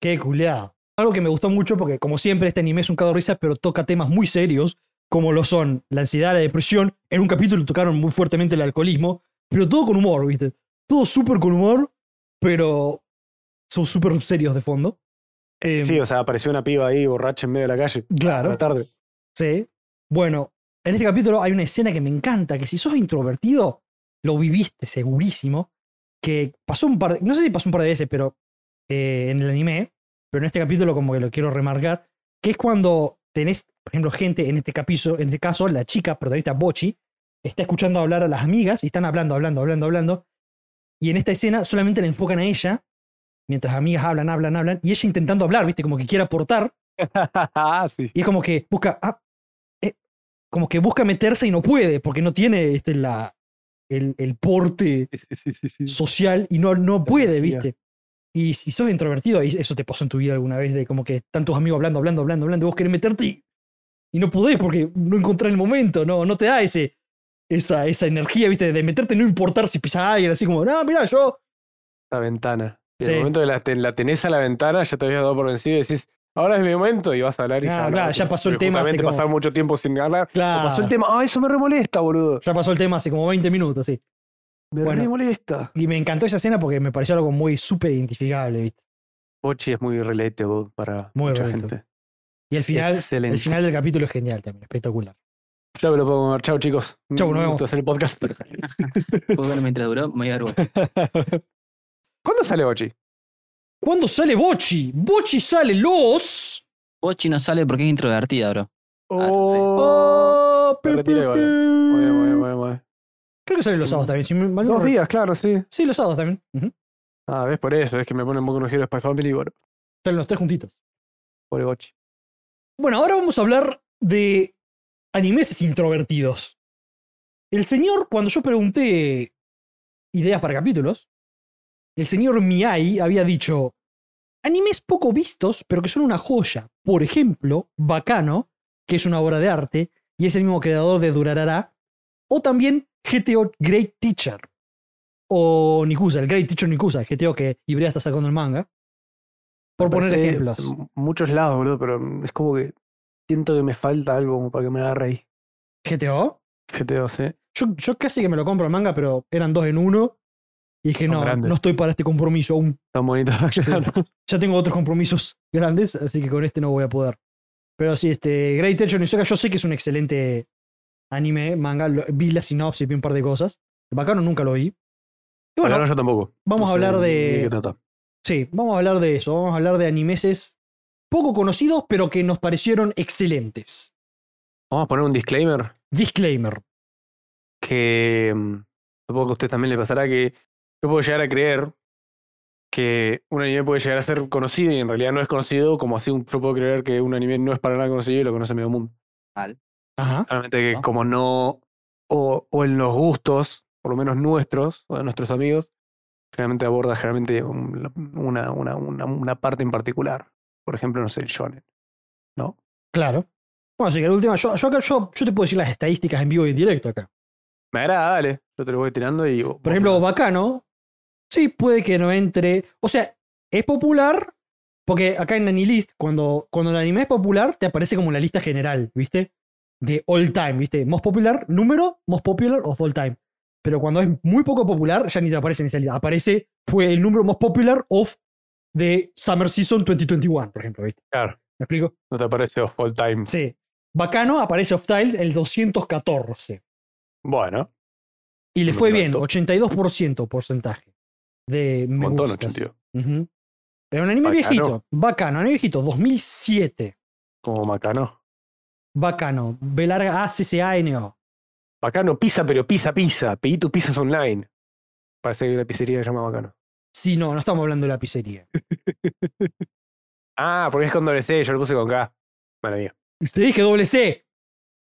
Qué culeado. Algo que me gustó mucho porque, como siempre, este anime es un cago de risa, pero toca temas muy serios, como lo son la ansiedad, la depresión. En un capítulo tocaron muy fuertemente el alcoholismo, pero todo con humor, ¿viste? Todo súper con humor, pero son súper serios de fondo. Eh, Sí, o sea, apareció una piba ahí borracha en medio de la calle. A claro. la tarde. Sí. Bueno, en este capítulo hay una escena que me encanta, que si sos introvertido, lo viviste segurísimo, que pasó un par de, no sé si pasó un par de veces, pero eh, en el anime, pero en este capítulo como que lo quiero remarcar, que es cuando tenés, por ejemplo, gente, en este, capizo, en este caso, la chica protagonista Bochi, está escuchando hablar a las amigas y están hablando, hablando, hablando, hablando, y en esta escena solamente la enfocan a ella, mientras amigas hablan, hablan, hablan, y ella intentando hablar, viste, como que quiere aportar, <laughs> sí. y es como que busca. ah, eh, como que busca meterse y no puede, porque no tiene este, la, el, el porte Sí, social y no, no puede. ¿viste? Y si sos introvertido, y eso te pasó en tu vida alguna vez, de como que están tus amigos hablando, hablando, hablando, hablando, y vos querés meterte y, y no podés porque no encontrás el momento, no, no te da ese, esa, esa energía, ¿viste? De meterte, no importar si pisas a alguien, así como, no, mira, yo. La ventana. En Sí. el momento que la, la tenés a la ventana, ya te habías dado por vencido y decís, ahora es mi momento, y vas a hablar y Ah, ya. claro, ya pasó el tema hace como- pasar mucho tiempo sin hablar. Claro, Pasó el tema, ah, eso me remolesta, boludo. ya pasó el tema hace como 20 minutos, sí. Me Bueno. remolesta. Y me encantó esa escena porque me pareció algo muy súper identificable, ¿viste? Bochi es muy relatable para Muy mucha relatable. gente. Y el final, Excelente. el final del capítulo es genial también, espectacular. Ya me lo puedo comer. Chao, chicos. Chau, Un nos gusto vemos. hacer el podcast. <laughs> Bueno mientras duró, me voy a dar. <laughs> ¿Cuándo sale Bochi? ¿Cuándo sale Bochi? Bochi sale los. Bochi no sale porque es introvertida, bro. Oh. Oh, me pe, retiré, pe, vale. pe. Muy bien, muy bien, muy bien, muy bien. Creo que sale los sábados también. si me- mal no Dos días, claro, sí. Sí, los sábados también. Ujú. Ah, ves por eso, es que me ponen un poco de Spy Family y bueno, Salen los tres juntitos. pobre Bochi. Bueno, ahora vamos a hablar de animes introvertidos. El señor, cuando yo pregunté ideas para capítulos, el señor Miyai había dicho animes poco vistos, pero que son una joya. Por ejemplo, Bacano, que es una obra de arte y es el mismo creador de Durarara, o también GTO Great Teacher, o Nikusa, el Great Teacher Nikusa, GTO que Ibrea está sacando el manga. Por poner ejemplos. Muchos lados, boludo, pero es como que siento que me falta algo como para que me agarre ahí. GTO, GTO, sí. Yo, yo casi que me lo compro el manga, pero eran dos en uno. Y dije, Son no, grandes. no estoy para este compromiso aún. Tan bonito. <laughs> claro. Ya tengo otros compromisos <laughs> grandes, así que con este no voy a poder. Pero sí, este, Great Teacher Nisoka, yo sé que es un excelente anime, manga. lo- vi la sinopsis, vi un par de cosas. El bacano nunca lo vi. Y bueno, yo tampoco. vamos a hablar de- sí, vamos a hablar de eso. Vamos a hablar de animeses poco conocidos, pero que nos parecieron excelentes. Vamos a poner un disclaimer Disclaimer. que mm, supongo que a usted también le pasará que yo puedo llegar a creer que un anime puede llegar a ser conocido y en realidad no es conocido, como así un- yo puedo creer que un anime no es para nada conocido y lo conoce medio mundo. Mal. Ajá. Realmente que ¿No? como no, o, o en los gustos, por lo menos nuestros, o de nuestros amigos, generalmente aborda generalmente un- una, una, una, una parte en particular. Por ejemplo, no sé, el shonen. ¿No? Claro. Bueno, así que la última, yo, yo, acá- yo, yo te puedo decir las estadísticas en vivo y en directo acá. Me agrada, dale. Yo te lo voy tirando y. Por ejemplo. Bacano, sí puede que no entre. O sea, es popular, porque acá en Anilist, cuando, cuando el anime es popular, te aparece como la lista general, ¿viste? De all time, ¿viste? Most popular, número, most popular of all time. Pero cuando es muy poco popular, ya ni te aparece en esa lista. Aparece, fue el número most popular of the Summer Season 2021, por ejemplo, ¿viste? Claro, ¿Me explico? no te aparece of all time. Sí. Bacano aparece off tile el 214. Bueno, Y le fue bien, dato. 82% porcentaje de me montón, gustas. 82. Ujú. Pero un anime Bacano. viejito. Bacano, anime viejito. 2007. Como Macano. Bacano. B larga A C C A N O. Bacano, pizza, pero pizza, pizza. Pedí tu pizzas online. Parece que hay una pizzería que se llama Bacano. Sí, no, no estamos hablando de la pizzería. <laughs> Ah, porque es con doble C, yo lo puse con K. Mala mía. Te dije doble C.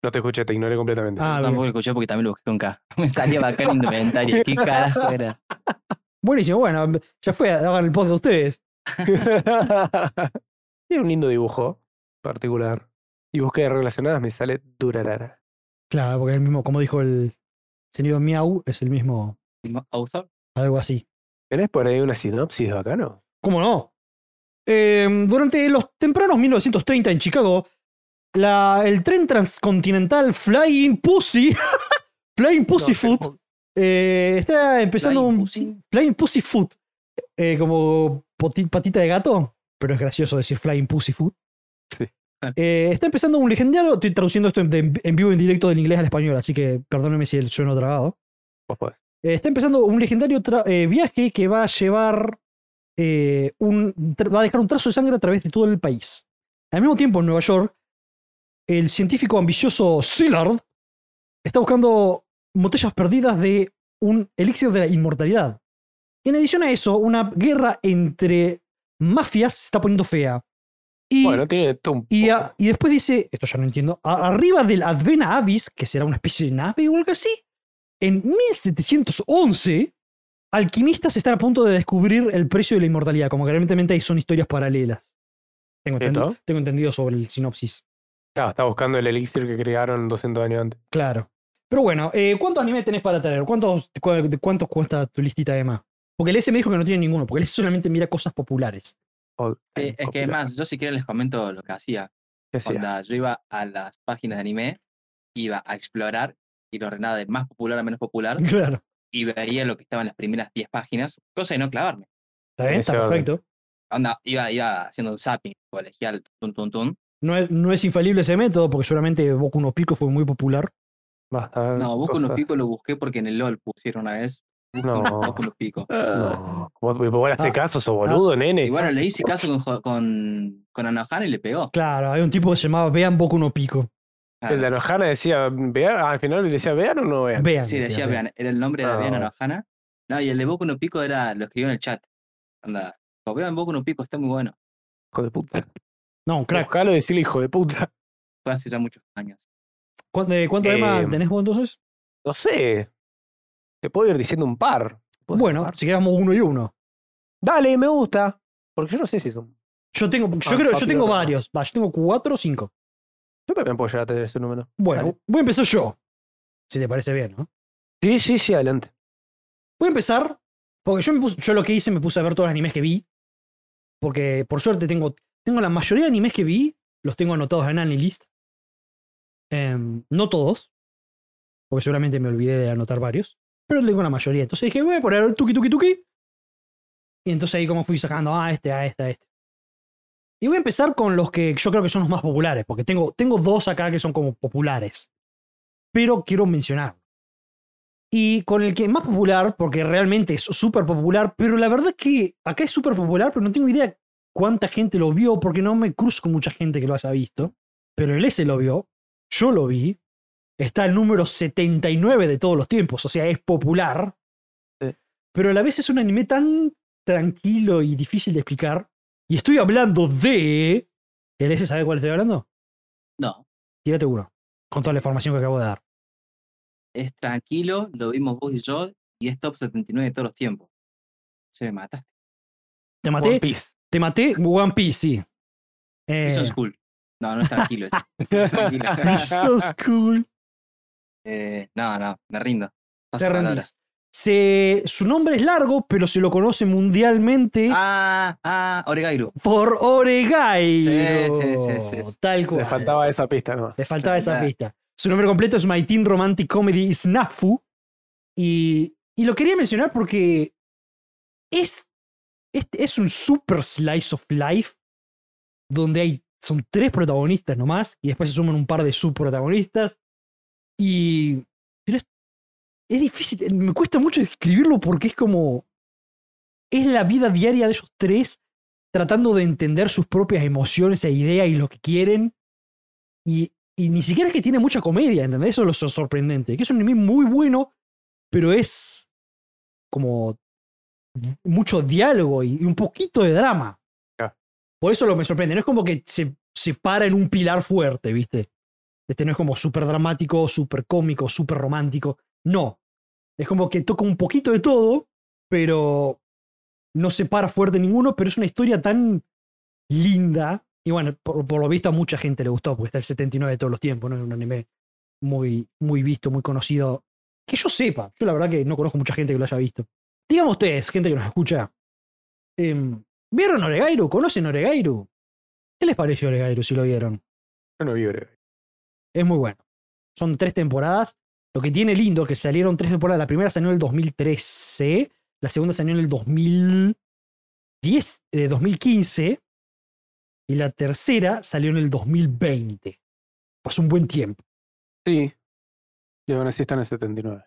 No te escuché, te ignoré completamente. Ah, tampoco lo escuché porque también lo busqué con K. <laughs> Me salía bacán indumentaria. ¿Qué carajo era? <laughs> Buenísimo, bueno, ya fue, hagan el podcast ustedes. Tiene un lindo dibujo particular. Y búsquedas relacionadas me sale Durarara. Claro, porque es el mismo, como dijo el señor Miau, es el mismo, ¿Mismo author? algo así. ¿Tenés por ahí una sinopsis de Bacano? ¿Cómo no? Eh, durante los tempranos 1930 en Chicago, la- el tren transcontinental Flying Pussy, <laughs> Flying Pussyfoot, eh, está empezando Flying un Pussy. Flying Pussyfoot, eh, como patita de gato, pero es gracioso decir Flying Pussyfoot. Sí. Eh, está empezando un legendario, estoy traduciendo esto en, en vivo en directo del inglés al español, así que perdónenme si el sueno trabado. Vos podés. Eh, está empezando un legendario eh, viaje que va a llevar eh, un. va a dejar un trazo de sangre a través de todo el país. Al mismo tiempo, en Nueva York, el científico ambicioso Szilard está buscando botellas perdidas de un elixir de la inmortalidad. En adición a eso, una guerra entre mafias se está poniendo fea. Y, Bueno, tiene y, a- y después dice, esto ya no entiendo, a- arriba del Advena Avis, que será una especie de nave o algo así, en 1711, alquimistas están a punto de descubrir el precio de la inmortalidad, como que realmente ahí son historias paralelas. Tengo, ¿Esto? entendi- tengo entendido sobre el sinopsis. Ah, está buscando el elixir que crearon 200 años antes. Claro. Pero bueno, eh, ¿cuántos animes tenés para traer? ¿Cuántos, cu- de ¿Cuánto cuesta tu listita de más? Porque el S me dijo que no tiene ninguno, porque el S solamente mira cosas populares. Eh, time es que es popular. más, yo si quieren les comento lo que hacía. ¿Qué hacía? Cuando yo iba a las páginas de anime, iba a explorar y lo ordenaba de más popular a menos popular <laughs> Claro. y veía lo que estaba en las primeras 10 páginas, cosa de no clavarme. ¿Está bien? Está perfecto. Onda, iba, iba haciendo un zapping colegial, tun, tun, tun. No es, no es infalible ese método, porque seguramente Boku no Pico fue muy popular. No, Boku no. Pico lo busqué porque en el LOL pusieron una vez. Boku No. no, Boku no Pico. <laughs> No. Vos, vos le haces Ah. caso, sos boludo, nene. Y bueno, le hice caso con, con, con Anohana y le pegó. Claro, hay un tipo que se llamaba Vean Boku no Pico. El de. Anohana decía, vean, al final le decía, vean o no vean. Vean. Sí, decía Vean, era el nombre era Ah, Vean bueno. Anohana. No, y el de Boku no Pico era, lo escribió en el chat. Anda, lo vean Boku no Pico, está muy bueno. Hijo de puta. No, un crack. Buscalo y decirle hijo de puta. Fue hace ya muchos años. ¿Cuánto, de cuánto Eh, tenés vos entonces? No sé. Te puedo ir diciendo un par. ¿Puedo Bueno, un par? si quedamos uno y uno. Dale, me gusta. Porque yo no sé si son. Yo tengo, yo Ah, creo, yo tengo varios. Va, yo tengo cuatro o cinco. Yo también puedo llegar a tener ese número. Bueno, Dale. voy a empezar yo. Si te parece bien, ¿no? Sí, sí, sí, adelante. Voy a empezar. Porque yo, me puse- yo lo que hice, me puse a ver todos los animes que vi. Porque por suerte tengo, tengo la mayoría de animes que vi, los tengo anotados en Anilist. Em, no todos. Porque seguramente me olvidé de anotar varios. Pero tengo la mayoría. Entonces dije, voy a poner tuki tuki tuki. Y entonces ahí como fui sacando a este, a este, a este. Y voy a empezar con los que yo creo que son los más populares. Porque tengo, tengo dos acá que son como populares. Pero quiero mencionar. Y con el que es más popular, porque realmente es súper popular, pero la verdad es que acá es súper popular, pero no tengo idea cuánta gente lo vio, porque no me cruzo con mucha gente que lo haya visto. Pero el S lo vio, yo lo vi, está el número 79 de todos los tiempos, o sea, es popular. Sí. Pero a la vez es un anime tan tranquilo y difícil de explicar. Y estoy hablando de... ¿El S sabe cuál estoy hablando? No, Tírate uno, con toda la información que acabo de dar. es tranquilo, lo vimos vos y yo, y es top 79 de todos los tiempos. Se me mataste. ¿Te One maté? Piece. Te maté One Piece, sí. Eh, Prison School. No, no es tranquilo. <laughs> es- tranquilo. Prison School. Eh, no, no, me rindo. Paso Te rendís. Se, su nombre es largo, pero se lo conoce mundialmente Ah, ah, Oregairu. por Oregairo. Sí, sí, sí, sí. Tal cual. Le faltaba esa pista, ¿no? Le faltaba esa Nada. pista. Su nombre completo es My Teen Romantic Comedy Snafu. Y, y lo quería mencionar porque es, es, es un super slice of life donde hay, son tres protagonistas nomás y después se suman un par de subprotagonistas. Y. Pero es, es difícil, me cuesta mucho describirlo porque es como. Es la vida diaria de ellos tres tratando de entender sus propias emociones e ideas y lo que quieren. Y, y ni siquiera es que tiene mucha comedia, ¿entendés? Eso es lo so- sorprendente. Que es un anime muy bueno, pero es como mucho diálogo y, un poquito de drama. Por eso lo me sorprende. No es como que se, se para en un pilar fuerte, ¿viste? Este no es como súper dramático, súper cómico, súper romántico. No. Es como que toca un poquito de todo, pero no se para fuerte ninguno, pero es una historia tan linda. Y bueno, por, por lo visto a mucha gente le gustó, porque está el 79 de todos los tiempos, ¿no? Es un anime muy, muy visto, muy conocido. Que yo sepa, yo la verdad que no conozco mucha gente que lo haya visto. Díganme ustedes, gente que nos escucha, em, ¿vieron Oregairu? ¿Conocen Oregairu? ¿Qué les pareció Oregairu si lo vieron? Yo no vi breve. Es muy bueno. Son tres temporadas. Lo que tiene lindo es que salieron tres temporadas. La primera salió en el 2013, la segunda salió en el 2010, eh, 2015 y la tercera salió en el 2020. Pasó un buen tiempo. Sí. Y aún así está en el 79.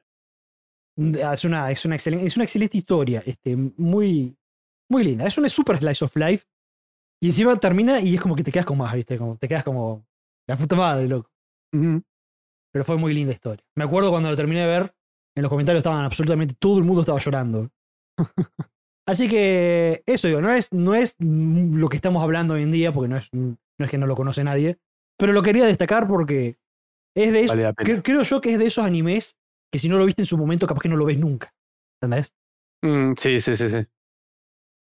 Mm, Es una, es una, excelente, es una excelente historia. Este, muy, muy linda. Es una super slice of life. Y encima termina y es como que te quedas con más, ¿viste? Como, te quedas como. La puta madre, loco. Ujú. Pero fue muy linda historia. Me acuerdo cuando lo terminé de ver, en los comentarios estaban absolutamente todo el mundo estaba llorando. <laughs> Así que eso digo, no es, no es lo que estamos hablando hoy en día, porque no es, no es que no lo conoce nadie, pero lo quería destacar porque es de eso, Vale creo yo que es de esos animes que si no lo viste en su momento, capaz que no lo ves nunca. ¿Entendés? Mm, sí, sí, sí, sí.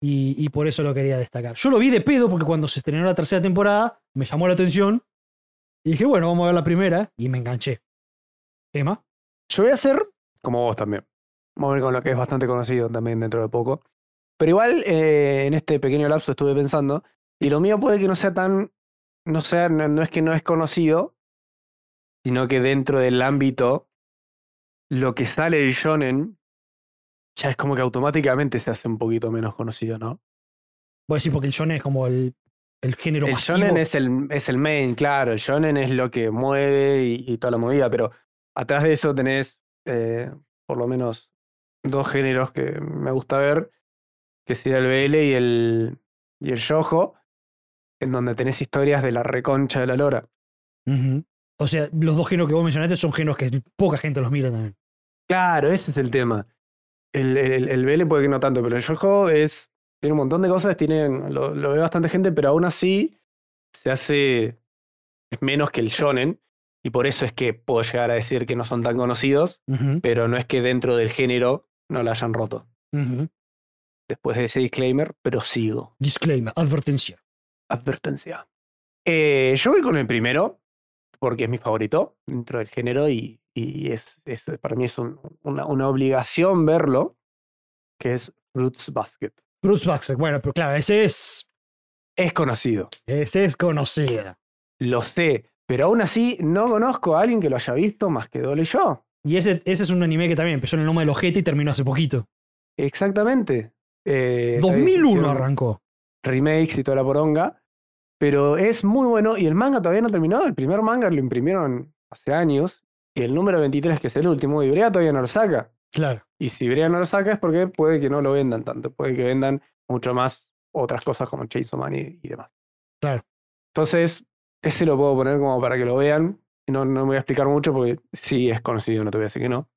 Y, y por eso lo quería destacar. Yo lo vi de pedo porque cuando se estrenó la tercera temporada me llamó la atención y dije, bueno, vamos a ver la primera y me enganché. ¿Emma? Yo voy a hacer como vos también. Vamos a ver con lo que es bastante conocido también dentro de poco. Pero igual eh, en este pequeño lapso estuve pensando, y lo mío puede que no sea tan, no sea, no, no es que no es conocido, sino que dentro del ámbito, lo que sale del shonen ya es como que automáticamente se hace un poquito menos conocido, ¿no? Voy a decir porque el shonen es como el, el género El masivo. shonen es el, es el main, claro, el shonen es lo que mueve y, y toda la movida, pero atrás de eso tenés eh, por lo menos dos géneros que me gusta ver, que sería el BL y el, y el Yojo, en donde tenés historias de la reconcha de la lora. O sea, los dos géneros que vos mencionaste son géneros que poca gente los mira también. Claro, ese es el tema. El, el, el BL puede que no tanto, pero el Yojo es, tiene un montón de cosas, tiene, lo, lo ve bastante gente, pero aún así se hace es menos que el shonen, y por eso es que puedo llegar a decir que no son tan conocidos, pero no es que dentro del género no la hayan roto. Después de ese disclaimer, pero sigo. Disclaimer, advertencia. Advertencia. Eh, yo voy con el primero, porque es mi favorito dentro del género y, y es, es- para mí es un- una, una obligación verlo, que es Fruits Basket. Bruce Baxter, bueno, pero claro, ese es. Es conocido, Ese es conocida. lo sé, pero aún así no conozco a alguien que lo haya visto más que Dole y yo. Y ese, ese es un anime que también empezó en el nombre del ojete y terminó hace poquito. Exactamente. Eh, 2001 hicieron arrancó. Remakes y toda la poronga. Pero es muy bueno y el manga todavía no terminó. El primer manga lo imprimieron hace años y el número 23, que es el último, Ibrea todavía no lo saca. Claro. Y si Ibrea no lo saca es porque puede que no lo vendan tanto, puede que vendan mucho más otras cosas como Chainsaw Man y, y demás. Claro. Entonces, ese lo puedo poner como para que lo vean. No, no me voy a explicar mucho porque sí es conocido, no te voy a decir que no.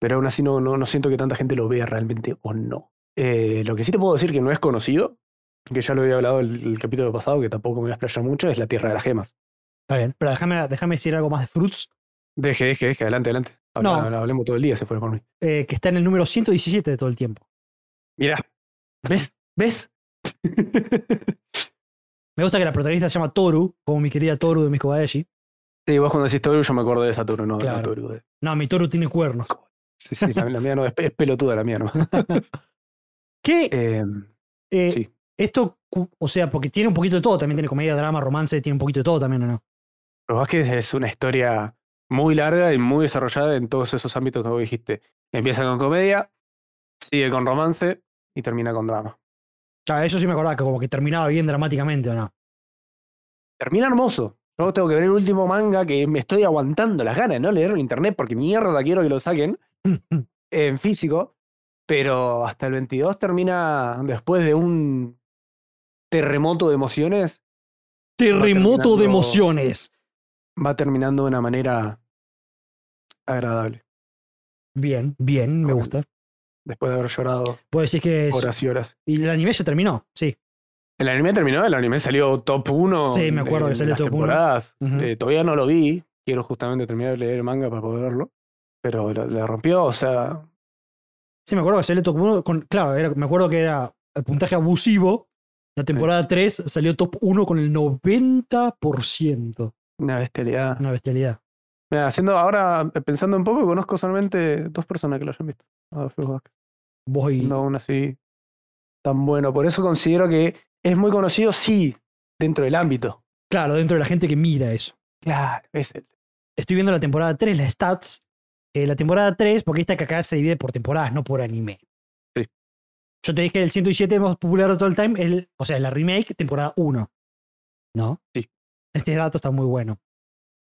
Pero aún así no, no, no siento que tanta gente lo vea realmente o no. Eh, lo que sí te puedo decir que no es conocido, que ya lo había hablado el, el capítulo pasado, que tampoco me voy a explayar mucho, es la Tierra de las Gemas. Está bien. Pero déjame, déjame decir algo más de Fruits, Deje, deje, deje, adelante, adelante. Habla- No. hablemos todo el día, se fue por mí. eh, que está en el número 117 de todo el tiempo. Mirá, ¿ves? ¿Ves? <laughs> Me gusta que la protagonista se llama Toru, como mi querida Toru de Miss Kobayashi. Sí, vos cuando decís Toru, yo me acuerdo de Saturno, no de la Claro. Toru. de- No, mi Toru tiene cuernos. <laughs> Sí, sí, la, la mía no, es, es pelotuda la mía, ¿no? <laughs> Que Eh, eh, sí. esto, o sea, porque tiene un poquito de todo, también tiene comedia, drama, romance, tiene un poquito de todo también, ¿o no? Pero Vázquez es una historia muy larga y muy desarrollada en todos esos ámbitos que vos dijiste. Empieza con comedia, sigue con romance y termina con drama. Claro, eso sí me acordaba, que como que terminaba bien dramáticamente, ¿o no? Termina hermoso. Yo tengo que ver el último manga que me estoy aguantando las ganas de no leerlo en internet porque mierda quiero que lo saquen <laughs> en físico. Pero hasta el 22 termina después de un terremoto de emociones, Terremoto de emociones. va terminando de una manera agradable. Bien, bien, me gusta. Después de haber llorado Puedo decir que es- horas y horas. Y el anime ya terminó, sí. El anime terminó, el anime salió top 1. Sí, me acuerdo que salió top uno. temporadas. Ujú. Eh, todavía no lo vi. Quiero justamente terminar de leer el manga para poder verlo. Pero la, la rompió, o sea. Sí, me acuerdo que salió top 1 con. Claro, era- me acuerdo que era el puntaje abusivo. La temporada 3 salió top 1 con el 90%. Una bestialidad. Una bestialidad. Mira, haciendo ahora, pensando un poco, conozco solamente dos personas que lo hayan visto. A Flux Basket. Vos y. Siendo aún así tan bueno. Por eso considero que es muy conocido, sí, dentro del ámbito. Claro, dentro de la gente que mira eso. Claro, es el. Estoy viendo la temporada 3, las stats. Eh, la temporada 3, porque esta que acá se divide por temporadas, no por anime. Sí. Yo te dije que el 107 más popular de todo el time, el, o sea, la remake, temporada 1. ¿No? Sí. Este dato está muy bueno.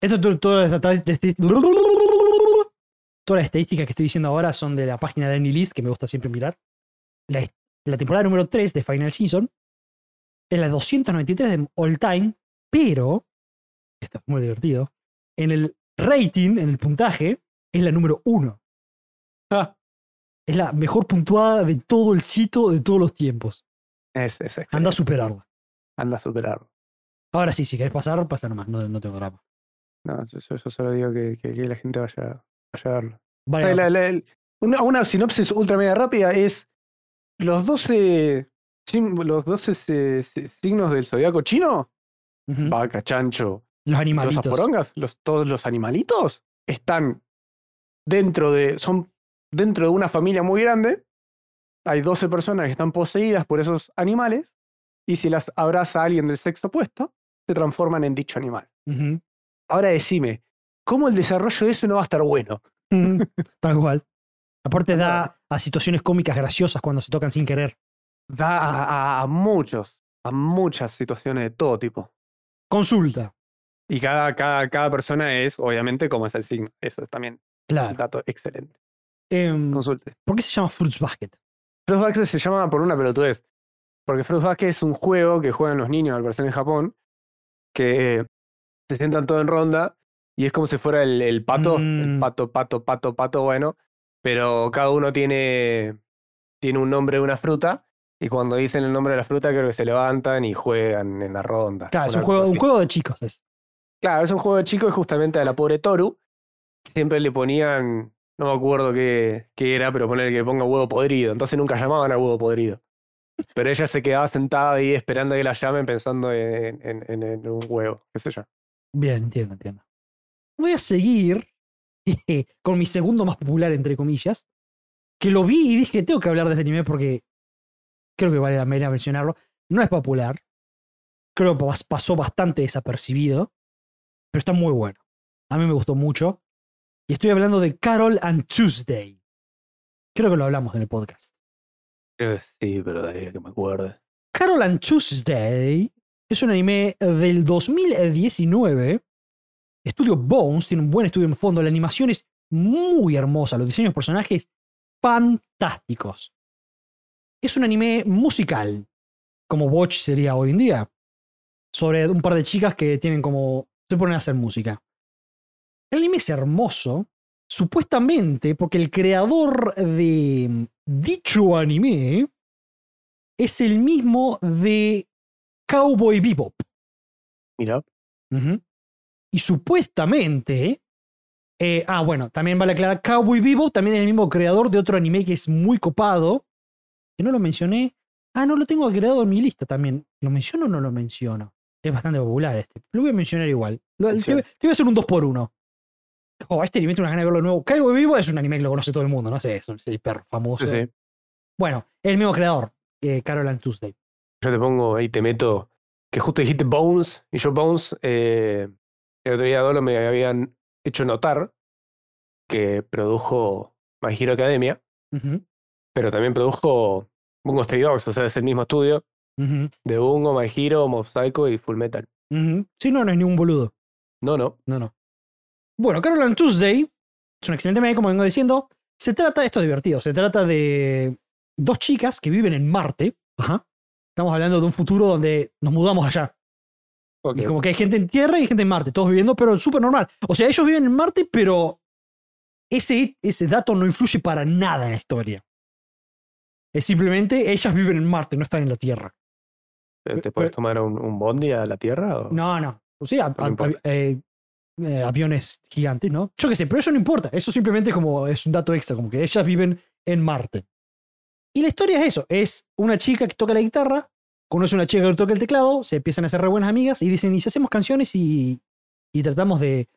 Esto to- todas las todas estadísticas que estoy diciendo ahora son de la página de Anilist, que me gusta siempre mirar. La, la temporada número 3 de Final Season es la 293 de all time, pero, esto es muy divertido, en el rating, en el puntaje, es la número 1. Ah, Es la mejor puntuada de todo el sitio de todos los tiempos. es, es excelente. Anda a superarla. Anda a superarlo. Ahora sí, si querés pasar, pasa nomás, no, no tengo drama. No, yo, solo digo que, que- que la gente vaya, vaya a verlo. Vale, O sea, la- la- el- una, una sinopsis ultra mega rápida es los 12, sim- los 12 se- se- signos del zodiaco chino, vaca, chancho, Los los animalitos. los, todos los animalitos están dentro de, son dentro de una familia muy grande. Hay 12 personas que están poseídas por esos animales y si las abraza alguien del sexo opuesto, se transforman en dicho animal. Ujú. Ahora decime, ¿cómo el desarrollo de eso no va a estar bueno? <laughs> Tal cual. Aparte da a situaciones cómicas graciosas cuando se tocan sin querer. Da a, a- a muchos, a muchas situaciones de todo tipo. Consulta. Y cada, cada, cada persona es, obviamente, como es el signo. Eso es también un Claro. dato excelente. Em, Consulte. ¿Por qué se llama Fruits Basket? Fruits Basket se llama por una pelotudez. Porque Fruits Basket es un juego que juegan los niños, al parecer en Japón, que se sientan todos en ronda y es como si fuera el, el pato, el Mm. pato, pato, pato, pato, bueno, pero cada uno tiene, tiene un nombre de una fruta y cuando dicen el nombre de la fruta creo que se levantan y juegan en la ronda. Claro, es un juego, un juego de chicos. Es. Claro, es un juego de chicos y justamente a la pobre Toru siempre le ponían, no me acuerdo qué, qué era, pero poner que ponga huevo podrido. Entonces nunca llamaban a huevo podrido. Pero ella se quedaba sentada ahí esperando a que la llamen pensando en, en- en- en un huevo, qué sé yo. Bien, entiendo, entiendo. Voy a seguir <laughs> con mi segundo más popular, entre comillas, que lo vi y dije, tengo que hablar de este anime porque creo que vale la pena mencionarlo. No es popular. Creo que pas- pasó bastante desapercibido, pero está muy bueno. A mí me gustó mucho. Y estoy hablando de Carol and Tuesday. Creo que lo hablamos en el podcast. Creo que sí, pero de ahí que me acuerde. Carol and Tuesday es un anime del 2019. Estudio Bones tiene un buen estudio en fondo. La animación es muy hermosa. Los diseños de personajes fantásticos. Es un anime musical, como Watch sería hoy en día. Sobre un par de chicas que tienen como. se ponen a hacer música. El anime es hermoso, supuestamente porque el creador de dicho anime es el mismo de Cowboy Bebop. Mira, Y supuestamente. eh, ah, bueno, también vale aclarar: Cowboy Bebop también es el mismo creador de otro anime que es muy copado. Que no lo mencioné. Ah, no lo tengo agregado en mi lista también. ¿Lo menciono o no lo menciono? Es bastante popular este. Lo voy a mencionar igual. Lo- te, te voy a hacer un 2x1. Oh, este anime tengo unas ganas de verlo de nuevo. Cowboy Bebop es un anime que lo conoce todo el mundo, no sé, es un hiper famoso. sí, sí. Bueno, el mismo creador, eh, Tuesday. Yo te pongo ahí, te meto. Que justo dijiste Bones, y yo Bones, eh, el otro día Dolo me habían hecho notar que produjo My Hero Academia, pero también produjo Bungo Stray Dogs, o sea, es el mismo estudio de Bungo, My Hero, Mob Psycho y Full Metal. ujú. Sí, no, no es ningún boludo. No, no. No, no. Bueno, Carol and Tuesday es un excelente anime, como vengo diciendo. Se trata, esto es divertido, se trata de dos chicas que viven en Marte. Ajá. Estamos hablando de un futuro donde nos mudamos allá. Y como que hay gente en Tierra y gente en Marte, todos viviendo, pero súper normal. O sea, ellos viven en Marte, pero ese, ese dato no influye para nada en la historia. Es simplemente ellas viven en Marte, no están en la Tierra. ¿Te, te puedes tomar un, un bondi a la Tierra? o- No, no. O sea, a- a- eh, eh, aviones gigantes, ¿no? Yo qué sé, pero eso no importa. Eso simplemente como es un dato extra, como que ellas viven en Marte. Y la historia es eso: es una chica que toca la guitarra, conoce a una chica que toca el teclado, se empiezan a hacer re buenas amigas y dicen, ¿y si hacemos canciones y, y tratamos de,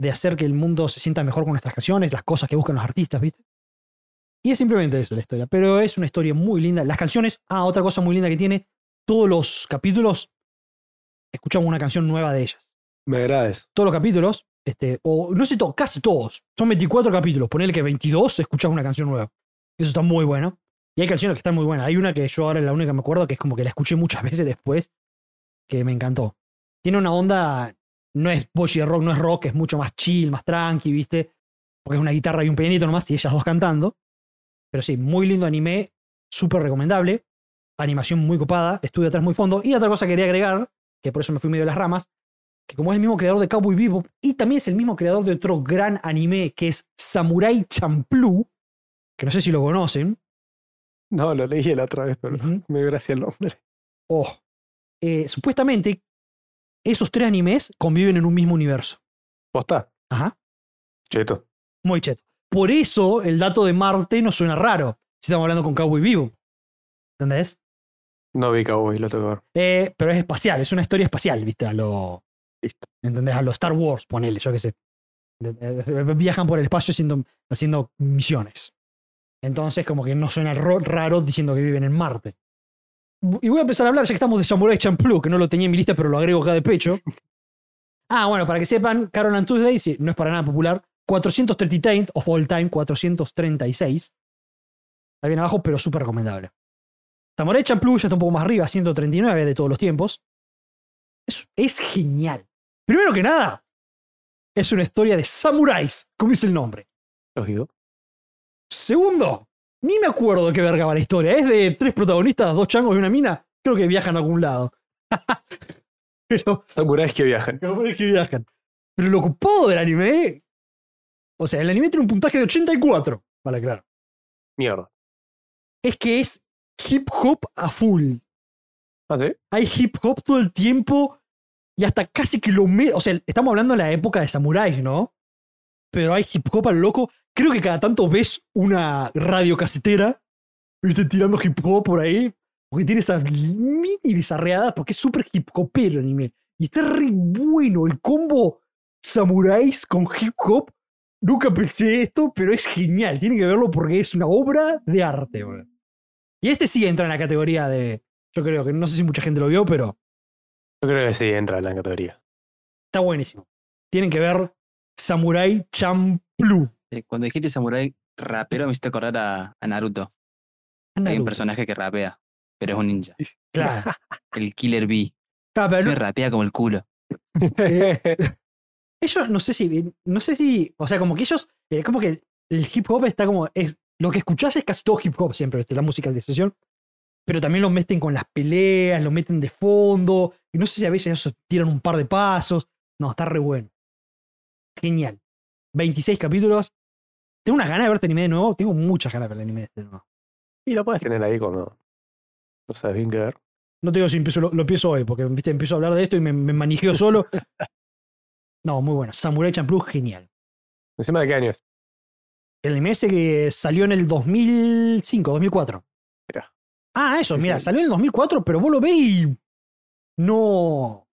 de hacer que el mundo se sienta mejor con nuestras canciones, las cosas que buscan los artistas, ¿viste? Y es simplemente eso la historia. Pero es una historia muy linda. Las canciones, ah, otra cosa muy linda que tiene, todos los capítulos escuchamos una canción nueva de ellas. Me agrada eso. Todos los capítulos, este, o no sé, todo, casi todos. Son 24 capítulos. Ponele que 22 escuchas una canción nueva. Eso está muy bueno. Y hay canciones que están muy buenas. Hay una que yo ahora es la única que me acuerdo, que es como que la escuché muchas <laughs> veces después, que me encantó. Tiene una onda, no es bochy de rock, no es rock, es mucho más chill, más tranqui, ¿viste? Porque es una guitarra y un pianito nomás y ellas dos cantando. Pero sí, muy lindo anime, súper recomendable. Animación muy copada, estudio atrás muy fondo. Y otra cosa que quería agregar, que por eso me fui medio de las ramas, que como es el mismo creador de Cowboy Bebop y también es el mismo creador de otro gran anime que es Samurai Champloo, que no sé si lo conocen. No, lo leí la otra vez, pero Ujú. me dio gracia el nombre. Oh, eh, supuestamente esos tres animes conviven en un mismo universo. ¿Posta? Ajá, Cheto. muy cheto. Por eso el dato de Marte no suena raro si estamos hablando con Cowboy Bebop. ¿Entendés? No vi Cowboy, lo tengo que ver. Eh, pero es espacial, es una historia espacial, ¿viste? A lo. Listo. ¿Entendés? A lo Star Wars, ponele, yo qué sé. Viajan por el espacio haciendo, haciendo misiones. Entonces, como que no suena ro- raro diciendo que viven en Marte. Y voy a empezar a hablar, ya que estamos de Samurai Champloo, que no lo tenía en mi lista, pero lo agrego acá de pecho. <laughs> Ah, bueno, para que sepan, Carol and Tuesday, sí, no es para nada popular. 430 of all time, 436. Está bien abajo, pero súper recomendable. Samurai Champloo ya está un poco más arriba, 139 de todos los tiempos. Es, es genial. Primero que nada, es una historia de samuráis, como dice el nombre. Lógico. Segundo, ni me acuerdo de qué verga va la historia. Es de tres protagonistas, dos changos y una mina. Creo que viajan a algún lado. <laughs> Pero Samuráis que viajan. Capaz que viajan. Pero lo ocupado del anime. O sea, el anime tiene un puntaje de 84. Vale, claro. Mierda. Es que es hip hop a full. ¿Ah, sí? Hay hip hop todo el tiempo. Y hasta casi que lo. O sea, estamos hablando de la época de samuráis, ¿no? Pero hay hip hop a lo loco. Creo que cada tanto ves una radio casetera. ¿Viste? Tirando hip hop por ahí. Porque tiene esas mini bizarreadas. Porque es súper hip hopero el anime. Y está re bueno el combo samuráis con hip hop. Nunca pensé esto, pero es genial. Tienen que verlo porque es una obra de arte. boludo. Y este sí entra en la categoría de. Yo creo que no sé si mucha gente lo vio, pero Yo creo que sí entra en la categoría. está buenísimo. Tienen que ver Samurai Champloo. Eh, Cuando dijiste samurai rapero me hiciste acordar a, a Naruto. Hay un personaje que rapea, pero es un ninja. Claro. <laughs> El Killer Bee. Ah, pero Se rapea como el culo. <laughs> ellos no sé si. No sé si. O sea, como que ellos. eh, como que el hip hop está como. Es, lo que escuchás es casi todo hip hop siempre, la música de sesión. Pero también lo meten con las peleas, lo meten de fondo. Y no sé si a veces ellos tiran un par de pasos. No, está re bueno. Genial. 26 capítulos. Tengo unas ganas de ver este anime de nuevo. Tengo muchas ganas de ver el anime de este nuevo. y lo puedes tener ahí cuando no sabes bien qué ver. No te digo si empiezo, lo, lo empiezo hoy, porque ¿viste? empiezo a hablar de esto y me, me manijeo solo. <laughs> No, muy bueno. Samurai Champloo, genial. Encima de qué años. El anime ese que salió en el 2005, 2004. Mirá. Ah, eso, Sí, mira, sí. salió en el 2004, pero vos lo ves y no...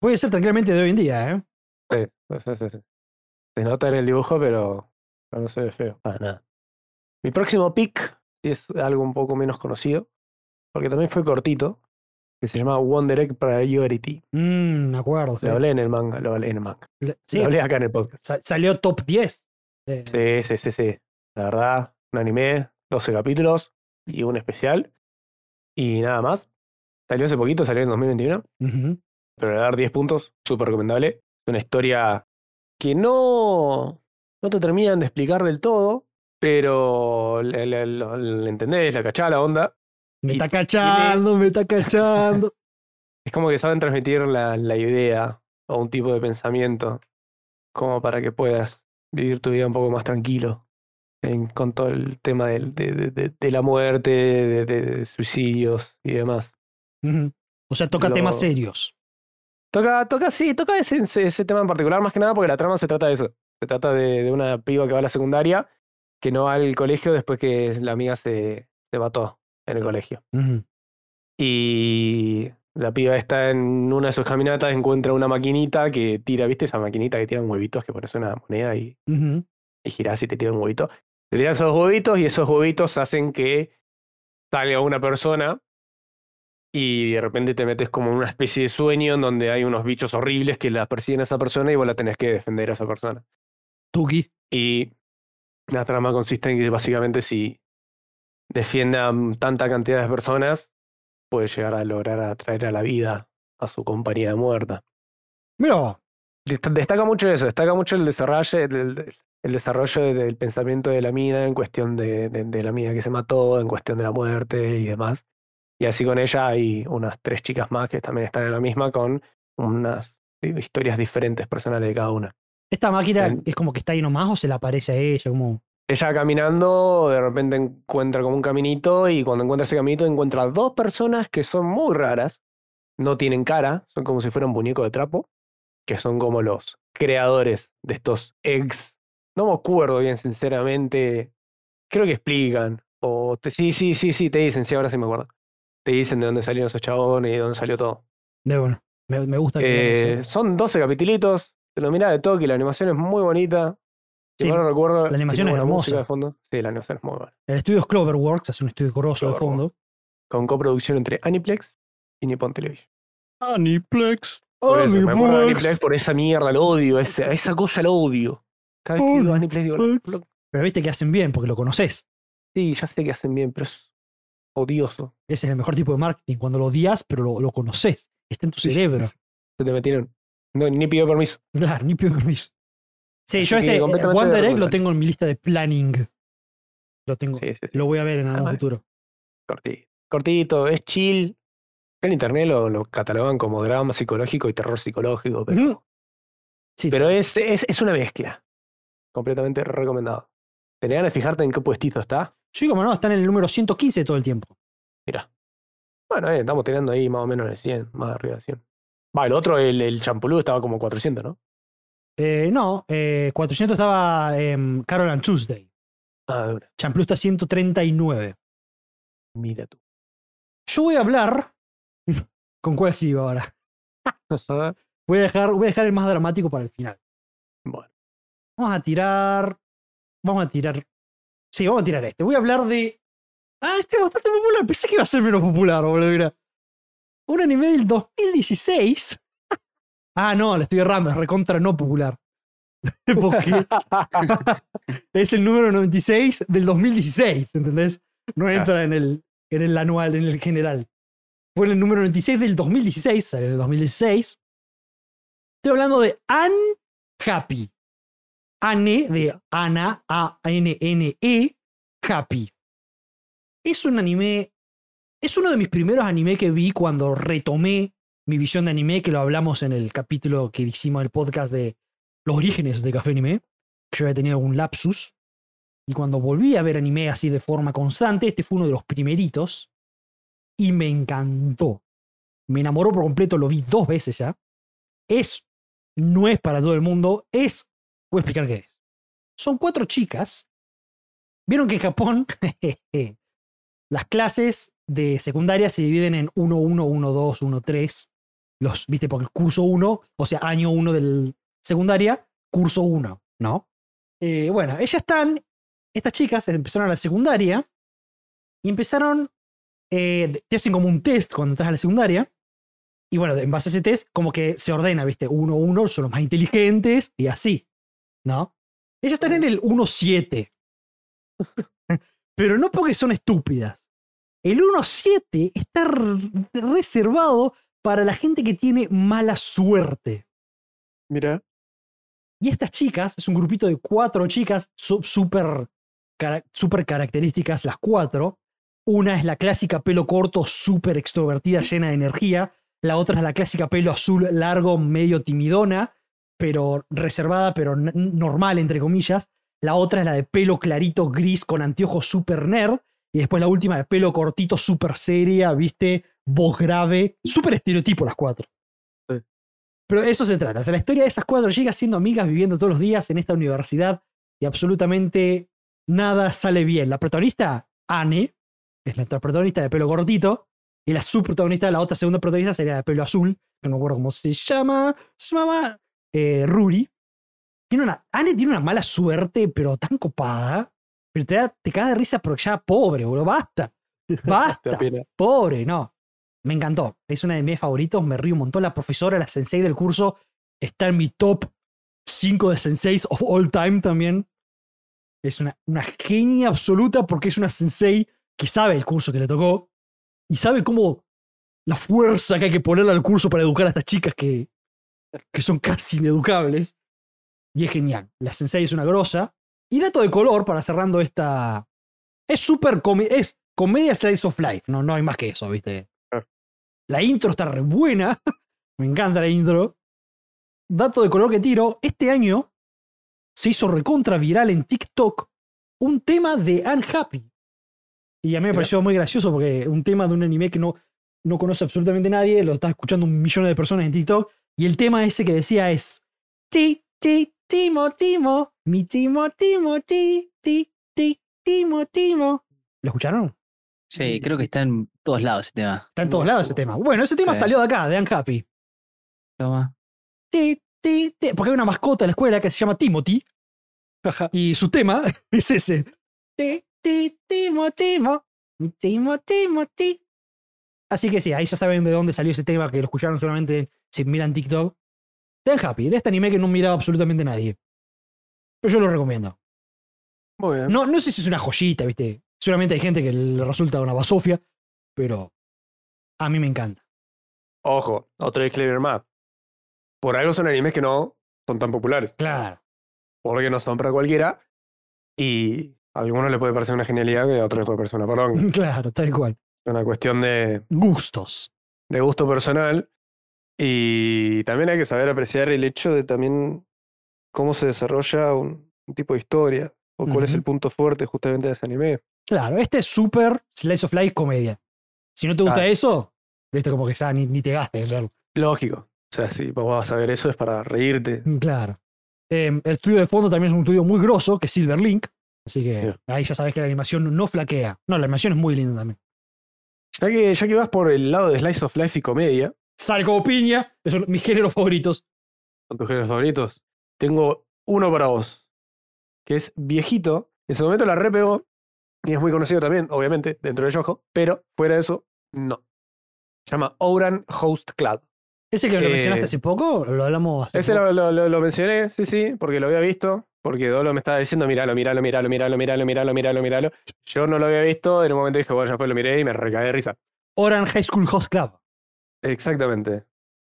Puede ser tranquilamente de hoy en día, ¿eh? Sí, sí, sí, sí. Se nota en el dibujo, pero, no se ve feo. Para nada. Mi próximo pick es algo un poco menos conocido, porque también fue cortito, que se llama Wonder Egg Priority. Mmm, me acuerdo. sí. Lo hablé en el manga, lo hablé en el manga. Sí, Lo hablé acá en el podcast. sa- salió top 10. Eh, Sí, sí, sí, sí. La verdad, un anime, 12 capítulos y un especial. Y nada más. Salió hace poquito, salió en 2021. ujú. pero le dar 10 puntos, súper recomendable. Es una historia que no, no te terminan de explicar del todo, pero le, le- entendés, la cachá la onda. Me está cachando, me está cachando. <laughs> Es como que saben transmitir la, la idea o un tipo de pensamiento como para que puedas vivir tu vida un poco más tranquilo en- con todo el tema de, de- de- de la muerte, de, suicidios y demás. O sea, toca Lo- temas serios. Toca, toca, sí, toca ese, ese, ese tema en particular, más que nada porque la trama se trata de eso. Se trata de, de una piba que va a la secundaria, que no va al colegio después que la amiga se, se mató en el colegio. Y la piba está en una de sus caminatas, encuentra una maquinita que tira, ¿viste? Esa maquinita que tira huevitos, que pones una moneda y, y girás y te tira un huevito. Te tiran esos huevitos y esos huevitos hacen que salga una persona y de repente te metes como en una especie de sueño en donde hay unos bichos horribles que la persiguen a esa persona y vos la tenés que defender a esa persona. Tuki. Y la trama consiste en que básicamente si defiende a mm, tanta cantidad de personas, puede llegar a lograr atraer a la vida a su compañera muerta. Mira, Dest- Destaca mucho eso, destaca mucho el desarrollo, el, el desarrollo de- del pensamiento de la mina en cuestión de, de- de la mina que se mató, en cuestión de la muerte y demás. Y así con ella hay unas tres chicas más que también están en la misma con unas historias diferentes personales de cada una. esta máquina En- es como que está ahí nomás o se le aparece a ella, como. Ella caminando, de repente encuentra como un caminito y cuando encuentra ese caminito encuentra dos personas que son muy raras, no tienen cara, son como si fueran muñecos de trapo, que son como los creadores de estos eggs. No me acuerdo bien, sinceramente. Creo que explican. O te- sí, sí, sí, sí, te dicen, sí, ahora sí me acuerdo. Te dicen de dónde salieron esos chabones y de dónde salió todo. De bueno. Me, me gusta que Eh, eso. son 12 capitilitos, te lo mirás de toque, la animación es muy bonita. Si Sí, mal no recuerdo, la animación es hermosa. de fondo. Sí, la animación es muy buena. El estudio es Cloverworks, hace un estudio grosso de fondo. Con coproducción entre Aniplex y Nippon Television. Aniplex. Por eso, me acuerdo de Aniplex por esa mierda, lo odio, esa, esa cosa lo odio. Cada vez que digo Aniplex digo, Aniplex. "Lo- Pero viste que hacen bien porque lo conoces. sí, ya sé que hacen bien, pero es odioso. Ese es el mejor tipo de marketing, cuando lo odias, pero lo, lo conoces. Está en tu Sí, cerebro. sí. Se te metieron. No, ni pidió permiso. Claro, ni pido permiso. Sí, Así yo este eh, One Direct lo tengo en mi lista de planning. Lo tengo. Lo voy a ver en algún Ah, futuro. Cortito. Cortito, es chill. En internet lo, lo catalogan como drama psicológico y terror psicológico, pero. Sí, pero es, es, es una mezcla. Completamente recomendado. Te ganas de fijarte en qué puestito está. Sí, como no, está en el número 115 todo el tiempo. Mira. Bueno, eh, estamos tirando ahí más o menos en el 100, más arriba de 100. Va, el otro, el, el champulú, estaba como 400, ¿no? Eh, no, eh, 400 estaba em, Carol and Tuesday. Ah, de. Champloo está 139. Mira tú. Yo voy a hablar. <laughs> ¿Con cuál sigo ahora? <laughs> Voy a, dejar, voy a dejar el más dramático para el final. bueno, Vamos a tirar. Vamos a tirar. Sí, vamos a tirar este. Voy a hablar de. Ah, este es bastante popular. Pensé que iba a ser menos popular, boludo. Mira. Un anime del 2016. <laughs> Ah, no, le estoy errando. Es recontra no popular. <laughs> Porque <laughs> es el número 96 del 2016, ¿entendés? No entra en el, en el anual, en el general. Fue el número 96 del 2016, sale en el 2016. Estoy hablando de Unhappy. Anne de Ana, A-N-N-E, Happy. Es un anime. Es uno de mis primeros anime que vi cuando retomé mi visión de anime, que lo hablamos en el capítulo que hicimos el podcast de los orígenes de Café Anime. Que yo había tenido un lapsus. Y cuando volví a ver anime así de forma constante, este fue uno de los primeritos. Y me encantó. Me enamoró por completo, lo vi dos veces ya. Es. No es para todo el mundo. Es. Voy a explicar qué es. Son cuatro chicas. Vieron que en Japón <laughs> las clases de secundaria se dividen en 1, 1, 1, 2, 1, 3. Los, viste, porque el curso 1, o sea, año 1 del secundaria, curso 1, ¿no? Eh, bueno, ellas están, estas chicas empezaron a la secundaria y empezaron, eh, te hacen como un test cuando entras a la secundaria. Y bueno, en base a ese test, como que se ordena, ¿viste? 1, 1 son los más inteligentes y así, ¿no? Ellas están en el 1-7. <laughs> Pero no porque son estúpidas. El 1-7 está reservado para la gente que tiene mala suerte. mira. Y estas chicas, es un grupito de cuatro chicas súper súper características, las cuatro. Una es la clásica pelo corto, súper extrovertida, <laughs> llena de energía. La otra es la clásica pelo azul largo, medio timidona, pero reservada, pero normal, entre comillas. La otra es la de pelo clarito, gris, con anteojos súper nerd. Y después la última de pelo cortito, súper seria, viste, voz grave. Súper estereotipo las cuatro. Sí. Pero eso se trata. O sea, la historia de esas cuatro chicas siendo amigas, viviendo todos los días en esta universidad y absolutamente nada sale bien. La protagonista, Anne, es la protagonista de pelo cortito. Y la subprotagonista, la otra segunda protagonista sería de pelo azul. que No me acuerdo cómo se llama. Se llamaba eh, Ruri. Tiene una, Anne tiene una mala suerte, pero tan copada. Pero te, da, te cae de risa porque ya pobre, bro. Basta. <laughs> Basta. Pobre, no. Me encantó. Es una de mis favoritos. Me río un montón. La profesora, la sensei del curso, está en mi top 5 de senseis of all time también. Es una, una genia absoluta porque es una sensei que sabe el curso que le tocó y sabe cómo la fuerza que hay que ponerle al curso para educar a estas chicas que, que son casi ineducables. Y es genial. La sensei es una grosa. Y dato de color para cerrando esta. Es súper comi- es comedia slice of life. No, no hay más que eso, ¿viste? La intro está re buena. <laughs> Me encanta la intro. Dato de color que tiro. Este año se hizo recontra viral en TikTok un tema de Unhappy. Y a mí me pareció muy gracioso porque un tema de un anime que no, no conoce absolutamente nadie, lo está escuchando un millón de personas en TikTok. Y el tema ese que decía es. Ti, ti, Timo, Timo. Mi Timo, Timo, ti, ti, ti, Timo, Timo. ¿Lo escucharon? Sí, creo que está en todos lados ese tema. Está en todos lados ese tema. Bueno, ese tema Sí. salió de acá, de Unhappy. Toma. Ti, ti, ti, porque hay una mascota en la escuela que se llama Timothy. Y su tema <laughs> es ese. Ti, ti, Timo, Timo. Mi Timo, Timo, ti. Así que sí, ahí ya saben de dónde salió ese tema que lo escucharon solamente si miran TikTok. De Unhappy, de este anime que no miraba absolutamente nadie. Pero yo lo recomiendo. Muy bien. No, no sé si es una joyita, ¿viste? Seguramente hay gente que le resulta una basofia, pero a mí me encanta. Ojo, otro disclaimer más. Por algo son animes que no son tan populares. Claro. Porque no son para cualquiera. Y a algunos le puede parecer una genialidad que a otros les puede parecer una poronga. <laughs> Claro, tal cual. Es una cuestión de, Gustos. de gusto personal. Y también hay que saber apreciar el hecho de también cómo se desarrolla un, un tipo de historia. O cuál es el punto fuerte justamente de ese anime. Claro, este es súper slice of life comedia. Si no te gusta eso, viste como que ya ni, ni te gastes en verlo. Lógico. O sea, si vos vas a ver eso es para reírte. Claro. Eh, el estudio de fondo también es un estudio muy grosso, que es Silverlink. Así que ahí ya sabes que la animación no flaquea. No, la animación es muy linda también. Ya que, ya que vas por el lado de Slice of Life y comedia, Sale como piña, esos son mis géneros favoritos. con tus géneros favoritos, tengo uno para vos, que es viejito. En su momento la repegó y es muy conocido también, obviamente, dentro de Yojo, pero fuera de eso, no. Se llama Ouran Host Club. Ese que lo Eh, mencionaste hace poco, lo hablamos hace Ese poco. lo, lo- lo- lo mencioné, sí, sí, porque lo había visto, porque Dolo me estaba diciendo, míralo, míralo, míralo, míralo, míralo, míralo, míralo, míralo. Yo no lo había visto, en un momento dije, bueno, ya fue, lo miré y me recagué de risa. Orange High School Host Club. Exactamente.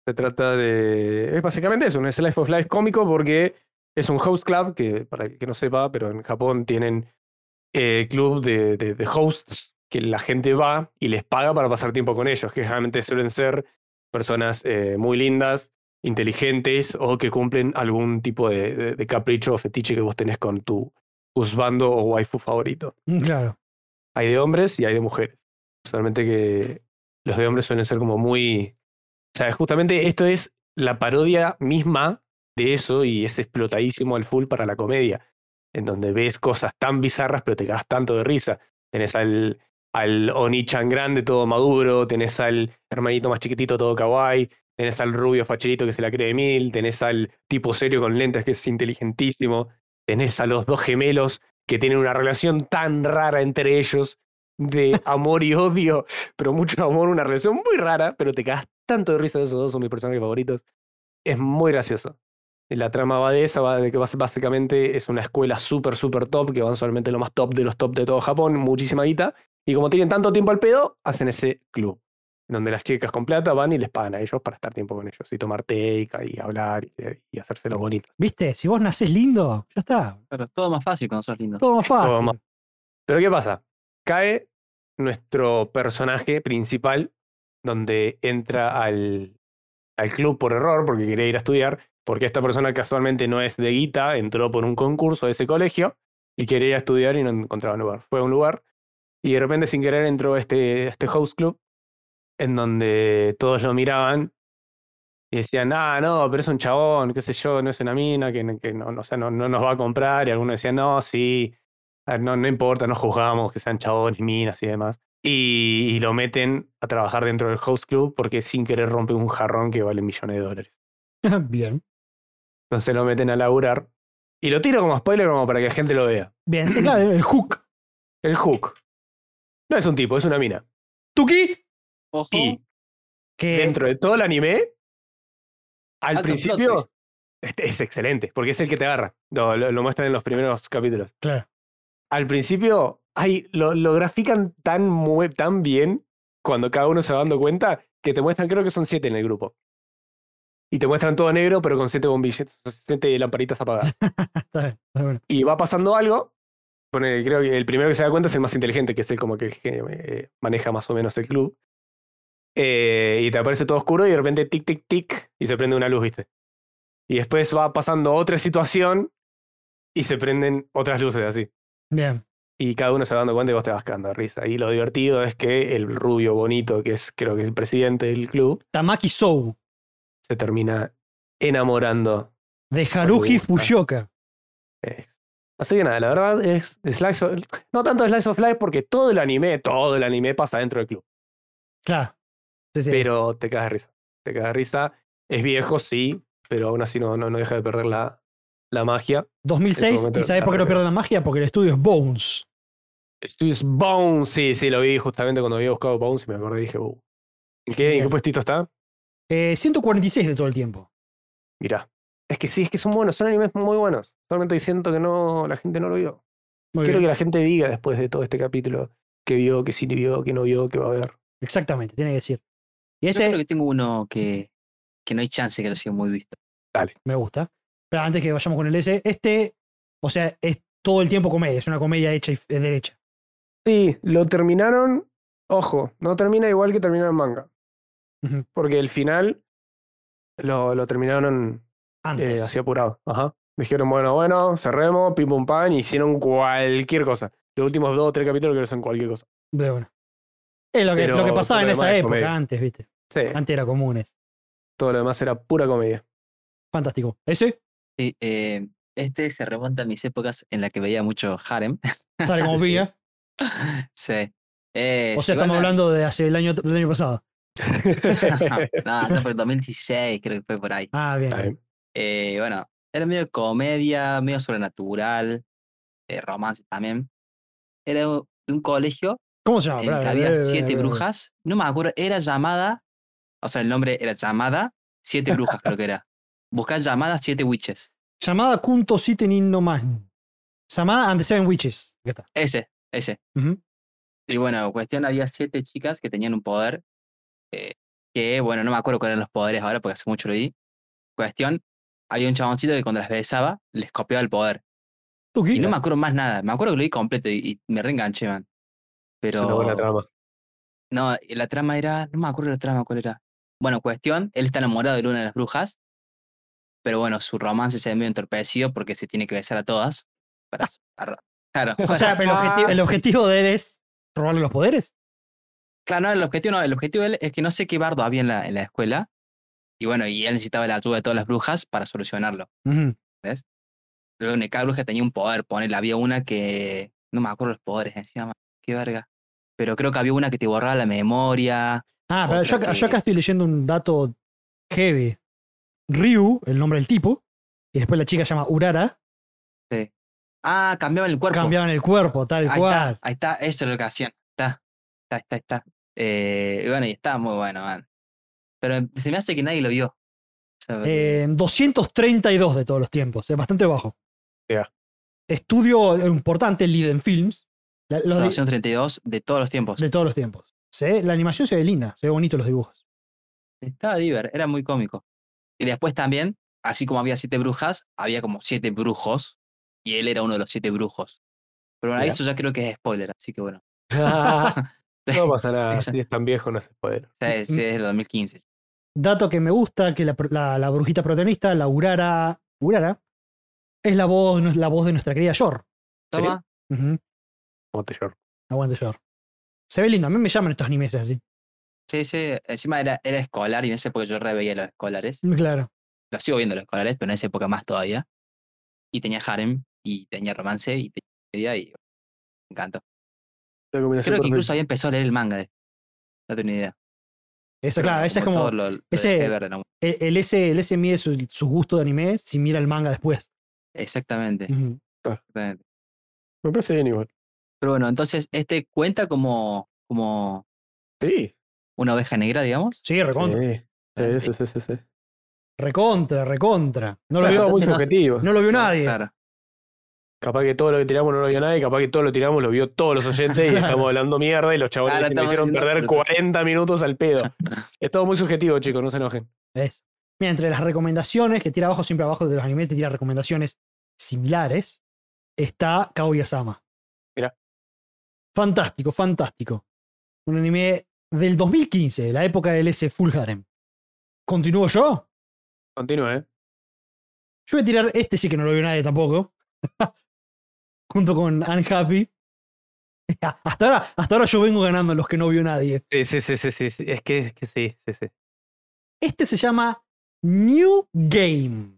Se trata de. Es básicamente eso, un Slice of Life cómico porque es un host club que, para el que no sepa, pero en Japón tienen eh, club de, de- de hosts que la gente va y les paga para pasar tiempo con ellos, que generalmente suelen ser personas eh, muy lindas, inteligentes o que cumplen algún tipo de, de- de capricho o fetiche que vos tenés con tu husbando o waifu favorito. Mm, Claro. Hay de hombres y hay de mujeres. Solamente que los de hombres suelen ser como muy. O sea, justamente esto es la parodia misma de eso y es explotadísimo al full para la comedia, en donde ves cosas tan bizarras pero te cagas tanto de risa. Tenés al, al Oni-chan grande todo maduro, tenés al hermanito más chiquitito todo kawaii, tenés al rubio facherito que se la cree mil, tenés al tipo serio con lentes que es inteligentísimo, tenés a los dos gemelos que tienen una relación tan rara entre ellos de amor y odio, pero mucho amor, una relación muy rara, pero te cagas tanto de risa de esos dos, son mis personajes favoritos. Es muy gracioso. La trama va de esa, va de que básicamente es una escuela súper, súper top, que van solamente lo más top de los top de todo Japón, muchísima guita, y como tienen tanto tiempo al pedo, hacen ese club, donde las chicas con plata van y les pagan a ellos para estar tiempo con ellos, y tomar té y, ca- y hablar y, y hacérselo bonito. ¿Viste? Si vos nacés lindo, ya está. Pero todo más fácil cuando sos lindo. Todo más fácil. más. Pero ¿qué pasa? Cae nuestro personaje principal, donde entra al, al club por error, porque quería ir a estudiar, porque esta persona casualmente no es de guita, entró por un concurso de ese colegio y quería ir a estudiar y no encontraba un lugar. Fue a un lugar y de repente sin querer entró este, este host club en donde todos lo miraban y decían, ah, no, pero es un chabón, qué sé yo, no es una mina, que, que no, no, o sea, no, no nos va a comprar. Y algunos decían, no, sí, no, no importa, no juzgamos que sean chabones, minas y demás. Y, y lo meten a trabajar dentro del host club porque sin querer rompe un jarrón que vale millones de dólares. <laughs> Bien. Entonces lo meten a laburar. Y lo tiro como spoiler como para que la gente lo vea. Bien, sí, <clears throat> claro, el hook. El hook. No es un tipo, es una mina. Tuki, Ojo. Y que dentro de todo el anime, al Alto principio es excelente, porque es el que te agarra. Lo, lo- lo muestran en los primeros capítulos. Claro. Al principio, ay, lo, lo grafican tan, muy, tan bien cuando cada uno se va dando cuenta que te muestran, creo que son siete en el grupo. Y te muestran todo negro, pero con siete bombillas, siete lamparitas apagadas. <laughs> Está bien, está bueno. y va pasando algo. Pone, creo que el primero que se da cuenta es el más inteligente, que es el como que, que eh, maneja más o menos el club. Eh, y te aparece todo oscuro y de repente tic, tic, tic, y se prende una luz, ¿viste? Y después va pasando otra situación y se prenden otras luces así. Bien. Y cada uno se va dando cuenta y vos te vas cagando de risa. Y lo divertido es que el rubio bonito, que es creo que es el presidente del club, Tamaki Sou, se termina enamorando de gusta. Fushoka. Eh, Así que nada, la verdad es Slice of- no tanto Slice of Life porque todo el anime, todo el anime pasa dentro del club. Claro. Sí, sí. Pero te cagas de risa. Te cagas de risa. Es viejo, sí, pero aún así no, no, no deja de perder la, la magia. 2006, momento ¿y sabes por qué no pierde la magia? Porque el estudio es Bones. Studios Bones, sí, sí, lo vi justamente cuando había buscado Bones y me acordé y dije, uh. ¿En qué, ¿En qué Bien. puestito está? Eh, 146 de todo el tiempo. Mirá. Es que sí, es que son buenos, son animes muy buenos. Solamente siento que no, la gente no lo vio. Muy Quiero que la gente diga después de todo este capítulo que vio, que sí vio, que no vio, que va a ver. Exactamente, tiene que decir. Y Yo este creo que tengo uno que, que no hay chance que lo sea muy visto. me gusta. Pero antes que vayamos con el S, este, o sea, es todo el tiempo comedia, es una comedia hecha y eh, derecha. Sí, lo terminaron. Ojo, no termina igual que terminaron manga. Porque el final lo, lo terminaron eh, Antes. así apurado. Ajá. Dijeron, bueno, bueno, cerremos, pim pum pan, y hicieron cualquier cosa. Los últimos dos o tres capítulos que hacen cualquier cosa. Pero bueno. Es lo que, Pero lo que pasaba en esa época, comedia. antes, ¿viste? Sí, Antes era comunes. todo lo demás era pura comedia. Fantástico. ¿Ese? Sí, eh, este se remonta a mis épocas en las que veía mucho Harem. Sale <laughs> como Sí. piña. <laughs> sí. Eh, O sea, si estamos a- hablando de hace el año, del año pasado. <laughs> no, no, pero 2016 creo que fue por ahí. Ah, bien. Eh, bueno, era medio comedia, medio sobrenatural, eh, romance también. Era de un colegio ¿Cómo se llama? en el que había siete brujas. No me acuerdo, era llamada, o sea, el nombre era llamada Siete Brujas, creo que era. Buscar llamada Siete Witches. Llamada Kunto Siten in no Man. Llamada And the Seven Witches. Acá está. Ese, ese. Y bueno, cuestión, había siete chicas que tenían un poder. eh, que, bueno, no me acuerdo cuáles eran los poderes ahora porque hace mucho lo vi. Cuestión, había un chaboncito que cuando las besaba les copiaba el poder. Y no me acuerdo más nada. Me acuerdo que lo vi completo y, y me reenganché, man. Es Pero. una buena trama. No, la trama era. No me acuerdo la trama cuál era. Bueno, cuestión, él está enamorado de una de las brujas. Pero bueno, su romance se ve medio entorpecido porque se tiene que besar a todas. Para, <laughs> para- claro. O sea, pero el, objetivo, el objetivo de él es robarle los poderes. Claro, no, el objetivo no, el objetivo de él es que no sé qué bardo había en la, en la escuela. Y bueno, y él necesitaba la ayuda de todas las brujas para solucionarlo. Ujú. Luego, en cada bruja tenía un poder. Ponele, había una que. No me acuerdo los poderes encima. Qué verga. Pero creo que había una que te borraba la memoria. Ah, pero yo, acá- yo acá que- estoy leyendo un dato heavy. Ryu, el nombre del tipo, y después la chica se llama Urara, Sí. Ah, cambiaban el cuerpo. cambiaban el cuerpo, tal ahí cual. está, ahí está, eso es lo que hacían. Está, está, está, está. Eh, y bueno, y está muy bueno, man. Pero se me hace que nadie lo vio. O sea, porque- Eh, 232 de todos los tiempos, es bastante bajo. Ya. Estudio importante, Liden Films, la- los son di- 232 de todos los tiempos. de todos los tiempos. Se- la animación se ve linda, se ve bonito los dibujos. Estaba diver, era muy cómico. Y después también, así como había siete brujas, había como siete brujos. Y él era uno de los siete brujos. Pero bueno, Ya. eso ya creo que es spoiler, así que bueno. <laughs> <laughs> No pasa nada, si es tan viejo no puede. O sea, es, es del 2015. Dato que me gusta, que la, la- la brujita protagonista, la Urara, Urara, es la voz, no es la voz de nuestra querida Yor. Toma. Ujú, Como te lloro. Aguante Yor. Se ve lindo, a mí me llaman estos animes así. Sí, sí. Encima era, era escolar y en esa época yo re veía los escolares. Claro. Lo sigo viendo los escolares, pero en esa época más todavía. Y tenía harem, y tenía romance, y tenía comedia, y me encantó. Creo que incluso había empezado a leer el manga. De, no tengo ni idea. Esa, Pero claro, esa es como. todo lo- lo ese- ver en algún- El, el S, el S mide su, su gusto de anime si mira el manga después. Exactamente, exactamente. Me parece bien igual. Pero bueno, entonces este cuenta como, como Sí. Una oveja negra, digamos. Sí, recontra. Sí. Sí, sí, sí, sí. Recontra, recontra. No O lo sea, vio, todo muy entonces no- subjetivo. no lo vio nadie. Claro. Capaz que todo lo que tiramos no lo vio nadie, capaz que todo lo tiramos lo vio todos los oyentes y <laughs> estamos hablando mierda y los chavales Claro, me hicieron perder pero- 40 minutos al pedo. <laughs> es todo muy subjetivo, chicos, no se enojen. ¿Ves? Mira, entre las recomendaciones que tira abajo, siempre abajo de los animes, te tira recomendaciones similares. Está Kaguya-sama. Mira. Fantástico, fantástico. Un anime del 2015, la época del S Full Harem. ¿Continúo yo? Continúa, ¿eh? Yo voy a tirar este, sí que no lo vio nadie tampoco. <laughs> Junto con Unhappy. <laughs> Hasta ahora, hasta ahora yo vengo ganando los que no vio nadie. Sí, sí, sí, sí, sí. Es que, es que sí, sí, sí. Este se llama New Game.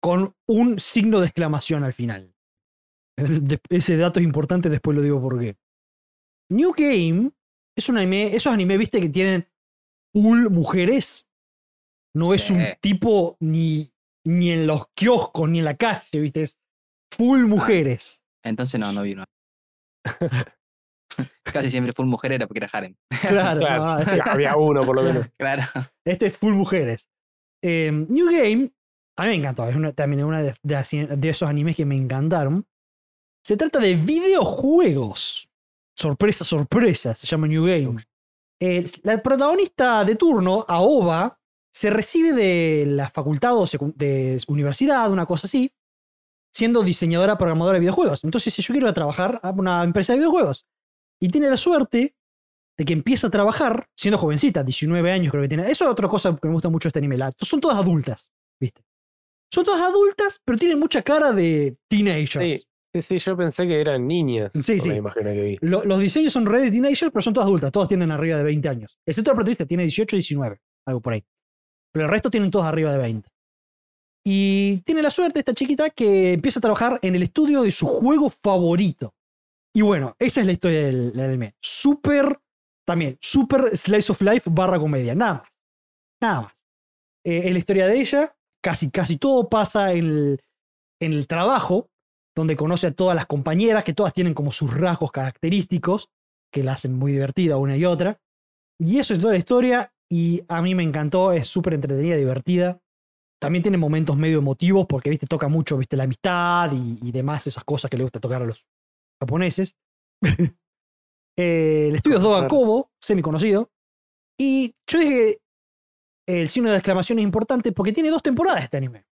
Con un signo de exclamación al final. <laughs> Ese dato es importante, después lo digo por qué. New Game es un anime, esos animes, viste, que tienen full mujeres. No es un tipo ni, ni en los kioscos ni en la calle, viste, es full mujeres. Entonces no, no vi uno. <laughs> Casi siempre fue mujer era porque era harem. Claro, <laughs> Claro. no, este- Había uno por lo menos. Claro. Este es full mujeres. Eh, New Game, a mí me encantó. Es una, también una de, de esos animes que me encantaron. Se trata de videojuegos. Sorpresa, sorpresa. Se llama New Game. Eh, la protagonista de turno, Aoba, se recibe de la facultad o de universidad, una cosa así, siendo diseñadora programadora de videojuegos. Entonces, dice, yo quiero ir a trabajar a una empresa de videojuegos. Y tiene la suerte de que empieza a trabajar siendo jovencita, 19 años creo que tiene. Eso es otra cosa que me gusta mucho de este anime. la- son todas adultas, ¿viste? Son todas adultas, pero tienen mucha cara de teenagers. Sí, sí, sí, yo pensé que eran niñas. Sí, sí. Que vi. Lo- los diseños son re de teenagers, pero son todas adultas. Todas tienen arriba de 20 años. Excepto la protagonista, tiene 18 19, algo por ahí. Pero el resto tienen todas arriba de 20. Y tiene la suerte esta chiquita que empieza a trabajar en el estudio de su juego favorito. Y bueno, esa es la historia del, del anime. Súper, también, súper slice of life barra comedia. Nada más. Nada más. Eh, es la historia de ella. Casi, casi todo pasa en el, en el trabajo, donde conoce a todas las compañeras, que todas tienen como sus rasgos característicos, que la hacen muy divertida una y otra. Y eso es toda la historia, y a mí me encantó, es súper entretenida, divertida. También tiene momentos medio emotivos, porque, viste, toca mucho, viste, la amistad y, y demás, esas cosas que le gusta tocar a los japoneses. <laughs> Eh, el estudio es Doga. Kobo, semi conocido. Y yo dije el signo de exclamación es importante porque tiene dos temporadas este anime.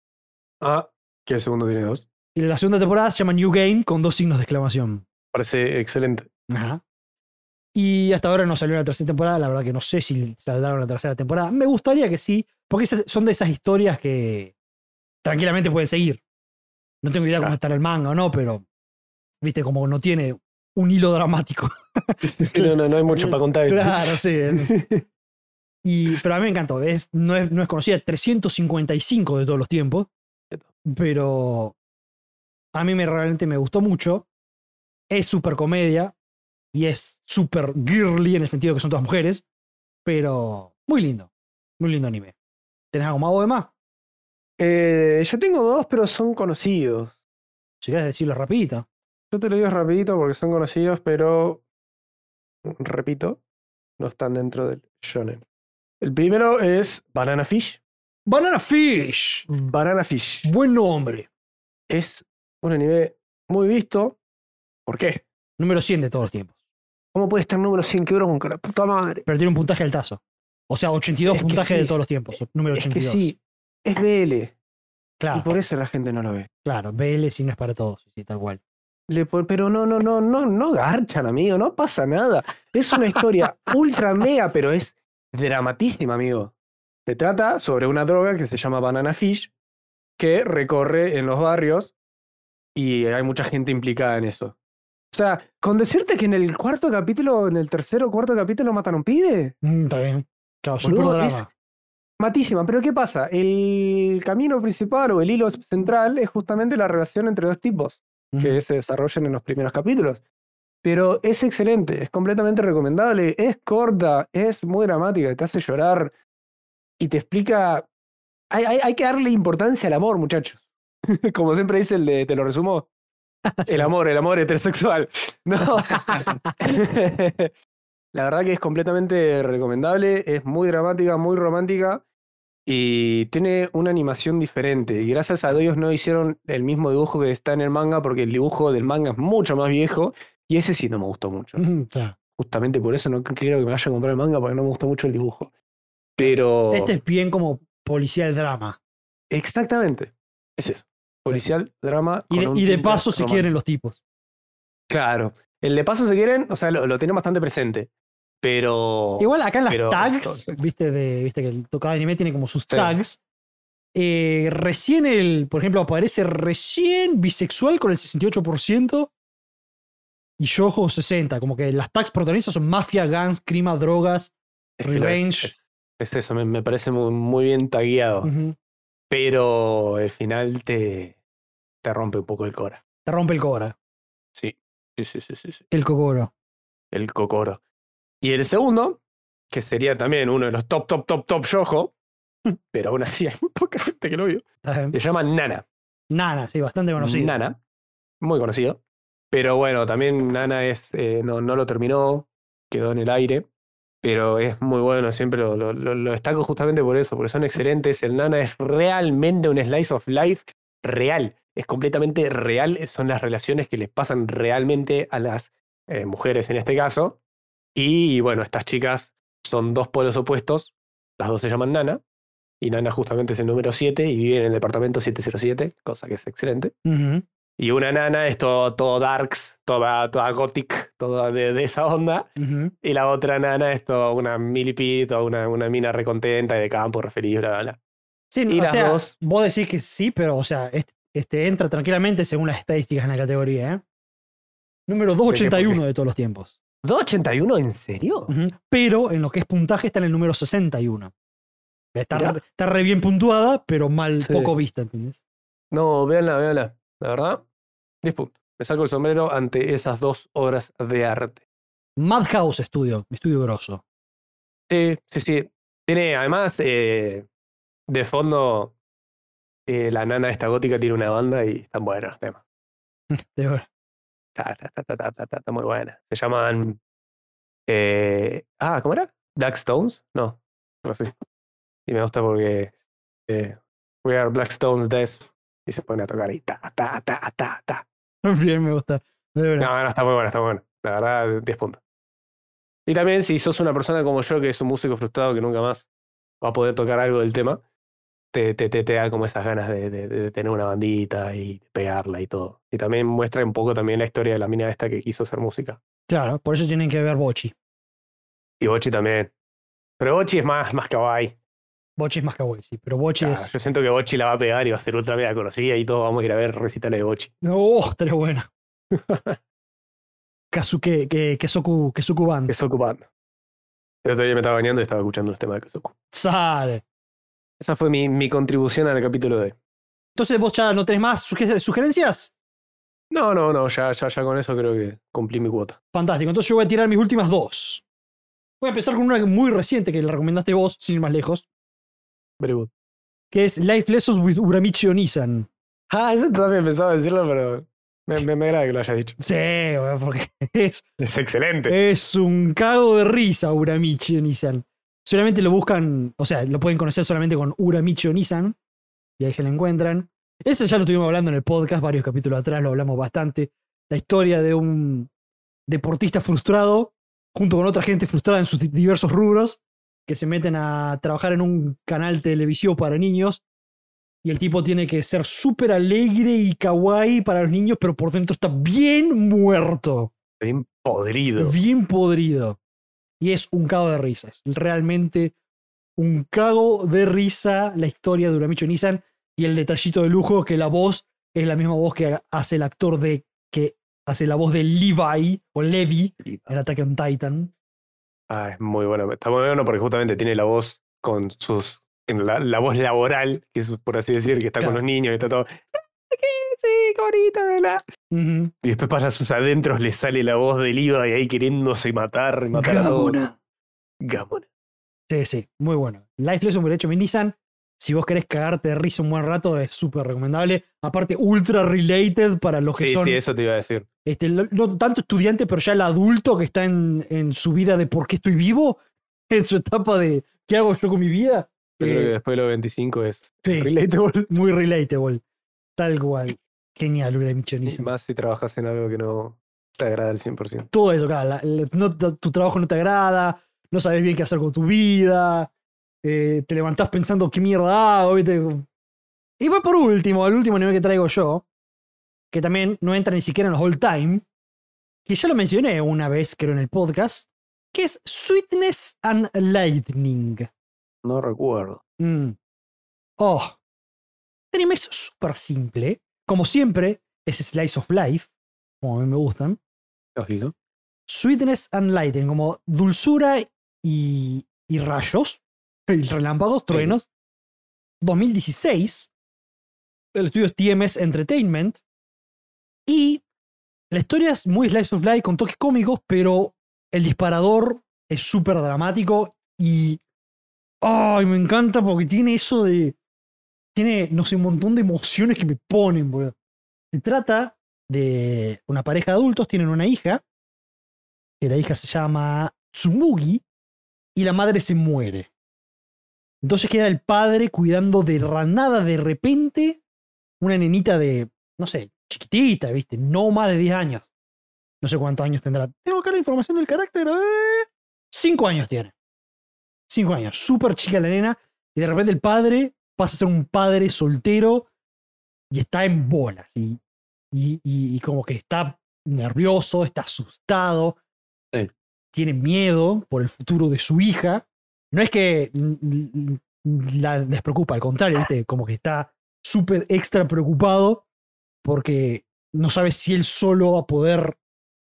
Ah, que el segundo tiene dos. Y la segunda temporada se llama New Game con dos signos de exclamación. Parece excelente. Ajá. Y hasta ahora no salió la tercera temporada. La verdad que no sé si saldrá la tercera temporada. Me gustaría que sí, porque esas son de esas historias que tranquilamente pueden seguir. No tengo idea cómo Claro. estará el manga o no, pero viste, como no tiene un hilo dramático. Sí, sí, no, no, no hay mucho para contar. claro, sí. <laughs> es- Y, pero a mí me encantó. Es, no, es, no es conocida, 355 de todos los tiempos. Pero a mí me, realmente me gustó mucho. Es súper comedia y es súper girly en el sentido que son todas mujeres. Pero muy lindo. Muy lindo anime. ¿Tenés algo más o demás? Eh, yo tengo dos, pero son conocidos. Si querés decirlo rapidito. Yo te lo digo rapidito porque son conocidos, pero repito, no están dentro del shonen. El primero es Banana Fish. Banana Fish. Banana Fish Buen nombre. es un anime muy visto. ¿Por qué? Número 100 de todos los tiempos. ¿Cómo puede estar número 100? ¡Qué bronca, la puta madre! Pero tiene un puntaje altazo. O sea, 82 Es que puntajes de sí. todos los tiempos. Número Es que 82. sí, es BL. Claro. Y por eso la gente no lo ve. Claro, BL si no es para todos, sí, tal cual. Le pero no, no, no, no, no garchan, amigo, no pasa nada. Es una historia <laughs> ultra mega, pero es dramatísima, amigo. Se trata sobre una droga que se llama Banana Fish, que recorre en los barrios y hay mucha gente implicada en eso. O sea, con decirte que en el cuarto capítulo, en el tercero o cuarto capítulo matan a un pibe. Mm, está bien. Claro, super Boludo, drama. es- Matísima, pero ¿qué pasa? El camino principal o el hilo central es justamente la relación entre dos tipos que se desarrollan en los primeros capítulos. Pero es excelente, es completamente recomendable, es corta, es muy dramática, te hace llorar y te explica... Hay, hay- hay que darle importancia al amor, muchachos. <laughs> Como siempre dice el de, te lo resumo, <laughs> Sí. el amor, el amor heterosexual. <laughs> No. La verdad que es completamente recomendable, es muy dramática, muy romántica y tiene una animación diferente. Y gracias a Dios no hicieron el mismo dibujo que está en el manga porque el dibujo del manga es mucho más viejo y ese sí no me gustó mucho. Claro. Justamente por eso no quiero que me vaya a comprar el manga porque no me gustó mucho el dibujo. Pero... Este es bien como policial drama. Exactamente. Es eso. Policial, drama. Y de, y de paso se quieren los tipos. Claro. El de paso se quieren, o sea, lo, lo tienen bastante presente. Pero. Igual acá en las pero tags, esto- viste, de, viste que el cada anime tiene como sus Sí. tags. eh, recién el, por ejemplo, aparece recién bisexual con el 68% y Yojo 60%. Como que las tags protagonistas son mafia, guns, crima, drogas. es Revenge. Es, es eso, me, me parece muy, muy bien tagueado. Pero el final te, te rompe un poco el cora. Te rompe el cobra, Sí. Sí, sí, sí, sí, sí. el cocoro. El cocoro. Y el segundo, que sería también uno de los top, top, top, top yojo, <laughs> pero aún así hay poca gente que lo vio, se llama Nana. Nana, sí, bastante conocido. Nana, muy conocido. Pero bueno, también Nana es, eh, no, no lo terminó, quedó en el aire, pero es muy bueno, siempre lo, lo- lo- destaco justamente por eso, porque son excelentes. El Nana es realmente un slice of life real, es completamente real, son las relaciones que les pasan realmente a las eh, mujeres en este caso. Y bueno, estas chicas son dos polos opuestos, las dos se llaman Nana, y Nana justamente es el número 7 y vive en el departamento 707, cosa que es excelente. Y una nana es todo, todo darks, toda, toda gothic, toda de, de esa onda. Y la otra nana es toda una millipede, toda una, una mina recontenta y de campo, re feliz, bla, bla, bla. Sí, Y o las sea, dos- vos decís que sí, pero, o sea, este, este entra tranquilamente según las estadísticas en la categoría, ¿eh? Número 281 de todos los tiempos. ¿281? ¿En serio? Pero en lo que es puntaje está en el número 61. Está, re, está re bien puntuada, pero mal, Sí. poco vista, ¿entendés? No, véanla, véanla. La verdad, 10 puntos. Me saco el sombrero ante esas dos obras de arte. Madhouse Studio, estudio grosso. Sí, sí, sí. Tiene, además, eh, de fondo, eh, la nana esta gótica tiene una banda y están buenos los temas. <laughs> De verdad. Está, está, está, está, está, está, está muy buena. Se llaman. eh, ah, ¿cómo era? Black Stones? No, no sé. Y me gusta porque. eh, We are Black Stones Death. Y se pone a tocar y ta, ta, ta, ta, ta. <laughs> Bien, me gusta. De verdad. No, no, está muy bueno, está muy bueno. La verdad, 10 puntos. Y también, si sos una persona como yo, que es un músico frustrado que nunca más va a poder tocar algo del tema, te, te, te, te da como esas ganas de, de- de tener una bandita y pegarla y todo. Y también muestra un poco también la historia de la mina esta que quiso hacer música. Claro, por eso tienen que ver Bochi. Y Bochi también. Pero Bochi es más, más kawaii. Bochi es más kawaii, sí, pero Bochi Claro, es. Yo siento que Bochi la va a pegar y va a ser ultra mega conocida y todo. Vamos a ir a ver recitales de Bochi. ¡Oh, estaría buena! <laughs> Kazuke, que, Kesoku, Kesoku Band. Eso ocupando. El otro día me estaba bañando y estaba escuchando los temas de Kesoku. Sale. Esa fue mi, mi contribución al capítulo de hoy. Entonces, vos ya no tenés más suge- sugerencias. No, no, no, ya, ya, ya con eso creo que cumplí mi cuota. Fantástico. Entonces, yo voy a tirar mis últimas dos. Voy a empezar con una muy reciente que le recomendaste vos, sin ir más lejos, Very good. que es Life Lessons with Uramichi Onisan. Ah, eso también pensaba decirlo, pero me, me, me agrada que lo hayas dicho. Sí, bueno, porque es, Es excelente. es un cago de risa Uramichi Onisan. Solamente lo buscan, o sea, lo pueden conocer solamente con Uramichi Onisan, y ahí se lo encuentran. Ese ya lo estuvimos hablando en el podcast, varios capítulos atrás, lo hablamos bastante. La historia de un deportista frustrado, junto con otra gente frustrada en sus di- diversos rubros, que se meten a trabajar en un canal televisivo para niños Y el tipo tiene que ser súper alegre y kawaii para los niños, pero por dentro está bien muerto. Bien podrido. Bien podrido. Y es un cago de risas. Realmente un cago de risa la historia de Uramicho Nissan y el detallito de lujo que la voz es la misma voz que hace el actor de que hace la voz de Levi o Levi en Attack on Titan. Ah, es muy bueno. Está muy bueno porque justamente tiene la voz con sus. En la, la voz laboral, que es por así decir, que está Claro. con los niños y está todo. Sí, qué bonito, ¿verdad? Y después para sus adentros le sale la voz del IVA y ahí queriéndose matar matar a todos. Gamona. Gamona. Sí, sí, muy bueno. Life Lesson por hecho mi Nissan. Si vos querés cagarte de risa un buen rato, es súper recomendable. Aparte, ultra related para los que Sí, son sí, eso te iba a decir. este, no tanto estudiante, pero ya el adulto que está en, en su vida de por qué estoy vivo, <laughs> en su etapa de qué hago yo con mi vida. Yo creo que Eh, después de los 25 es sí. relatable. muy relatable. Tal cual. Genial, Uramicho Y Nissan. más si trabajas en algo que no te agrada al 100%. Todo eso, claro, la- la- no tu trabajo no te agrada, no sabes bien qué hacer con tu vida, eh, te levantás pensando qué mierda hago, ¿viste? Y va por último, el último nivel que traigo yo, que también no entra ni siquiera en los all time, que ya lo mencioné una vez, creo, en el podcast, que es Sweetness and Lightning. No recuerdo. Mm. Oh. Este anime es súper simple. Como siempre, es Slice of Life, como a mí me gustan. Lógico. Sweetness and Lightning, como dulzura y, y rayos, <laughs> y relámpagos, truenos. 2016. El estudio es TMS Entertainment. Y la historia es muy Slice of Life con toques cómicos, pero el disparador es súper dramático y. ¡Ay! me encanta porque tiene eso de. Tiene, no sé, un montón de emociones que me ponen, boludo. Se trata de una pareja de adultos, tienen una hija, que la hija se llama Tsumugi, y la madre se muere. Entonces queda el padre cuidando de ranada de repente una nenita de, no sé, chiquitita, ¿viste? No más de 10 años. No sé cuántos años tendrá. Tengo acá la información del carácter. ¿eh? Cinco años tiene. Cinco años. Súper chica la nena. Y de repente el padre pasa a ser un padre soltero y está en bolas. Y, y, y- y como que está nervioso, está asustado. Sí. Tiene miedo por el futuro de su hija. No es que la despreocupa, al contrario, ¿viste? Como que está súper extra preocupado porque no sabe si él solo va a poder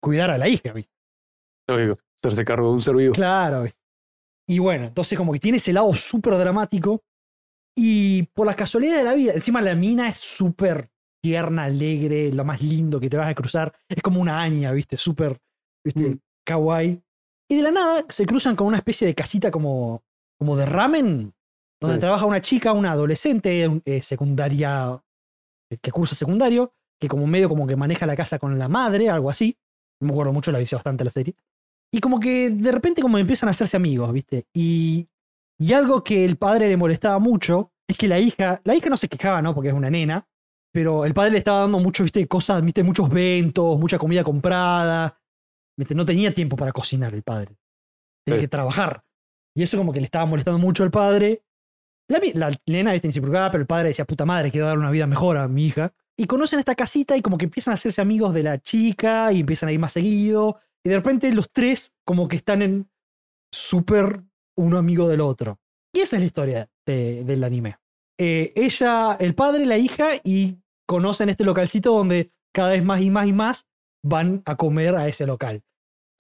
cuidar a la hija, ¿viste? Lógico. Hacerse cargo de un ser vivo. Claro. ¿viste? Y bueno, entonces como que tiene ese lado súper dramático y por la casualidad de la vida, encima la mina es súper tierna, alegre, lo más lindo que te vas a cruzar. Es como una aña, ¿viste? Súper, ¿viste? Mm. Kawaii. Y de la nada se cruzan con una especie de casita como, como de ramen, donde Sí. trabaja una chica, una adolescente eh, secundaria, eh, que cursa secundario, que como medio como que maneja la casa con la madre, algo así. No me acuerdo mucho, la vi bastante la serie. Y como que de repente como empiezan a hacerse amigos, ¿viste? Y, y algo que el padre le molestaba mucho es que la hija, la hija no se quejaba, ¿no? Porque es una nena, pero el padre le estaba dando mucho, ¿viste? Cosas, ¿viste? Muchos ventos, mucha comida comprada. No tenía tiempo para cocinar el padre. Tenía Sí. que trabajar. Y eso como que le estaba molestando mucho al padre. La, la nena, se preocupaba, pero el padre decía, puta madre, quiero dar una vida mejor a mi hija. Y conocen esta casita y como que empiezan a hacerse amigos de la chica y empiezan a ir más seguido. Y de repente los tres como que están en súper uno amigo del otro. Y esa es la historia de- del anime. Eh, ella, el padre, la hija y conocen este localcito donde cada vez más y más y más van a comer a ese local.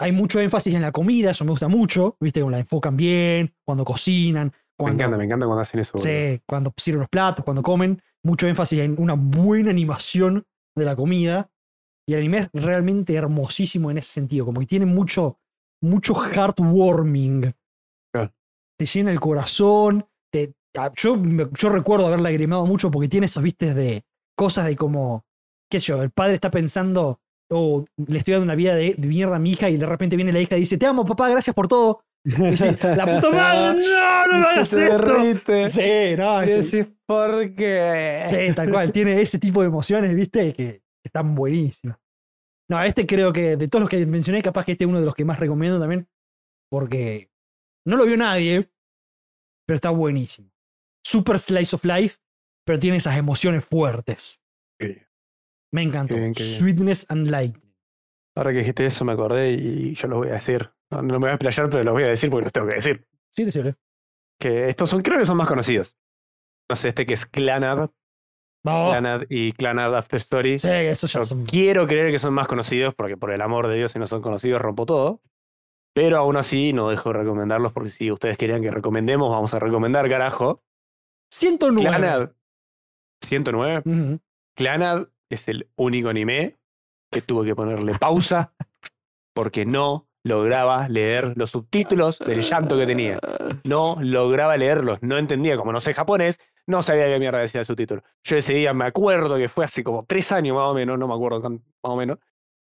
Hay mucho énfasis en la comida, eso me gusta mucho, viste, como la enfocan bien, cuando cocinan, Me cuando, encanta, me encanta cuando hacen eso. boludo. Sí, cuando sirven los platos, cuando comen, mucho énfasis en una buena animación de la comida. Y el anime es realmente hermosísimo en ese sentido, como que tiene mucho, mucho heartwarming. Claro. Te llena el corazón. Te, yo, me- yo recuerdo haber lagrimado mucho porque tiene esos vistes de cosas de como, qué sé yo, el padre está pensando, oh, le estoy dando una vida de, de mierda a mi hija y de repente viene la hija y dice, te amo papá, gracias por todo. Y dice, la puta <laughs> madre, no, no me hagas esto. derrite. Sí, no, Y este- decís, ¿por qué? Sí, tal cual. Tiene ese tipo de emociones, ¿viste? Que están buenísimas. No, este creo que de todos los que mencioné, capaz que este es uno de los que más recomiendo también. Porque no lo vio nadie, pero está buenísimo. Super Slice of Life, pero tiene esas emociones fuertes. Me encantó. Qué bien, qué bien. Sweetness and Light. Ahora que dijiste eso me acordé y yo lo voy a decir. No, no me voy a explayar, pero lo voy a decir porque los tengo que decir. Sí, decirle. Que estos son, creo que son más conocidos. No sé, este que es Clanad, Vamos. Clanad y Clanad After Story. Oh. Sí, eso ya son. quiero creer que son más conocidos porque por el amor de Dios, si no son conocidos, rompo todo. Pero aún así no dejo de recomendarlos porque si ustedes querían que recomendemos, vamos a recomendar, carajo. 109. Clanad 109. Ujú. Clanad es el único anime que tuve que ponerle pausa porque no lograba leer los subtítulos del llanto que tenía. No lograba leerlos, no entendía, como no sé japonés, no sabía qué mierda decía el subtítulo. Yo ese día me acuerdo que fue hace como tres años más o menos, no me acuerdo más o menos,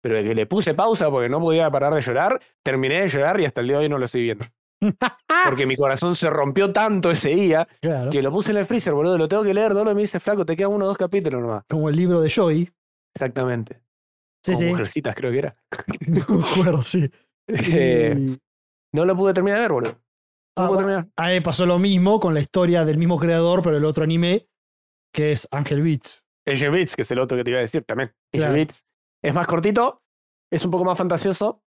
pero que le puse pausa porque no podía parar de llorar, terminé de llorar y hasta el día de hoy no lo estoy viendo. <laughs> Porque mi corazón se rompió tanto ese día Claro. que lo puse en el freezer, boludo, lo tengo que leer, Dolo me dice, flaco, te quedan uno o dos capítulos nomás. Como el libro de Joy. Exactamente. Sí, sí. Mujercitas creo que era. <laughs> No me acuerdo, sí. <laughs> Eh, no lo pude terminar de ver, boludo. No Ah, pude terminar. A mí me pasó lo mismo con la historia del mismo creador, pero el otro anime, que es Angel Beats. Angel Beats, que es el otro que te iba a decir también. Angel Claro. Beats es más cortito, es un poco más fantasioso.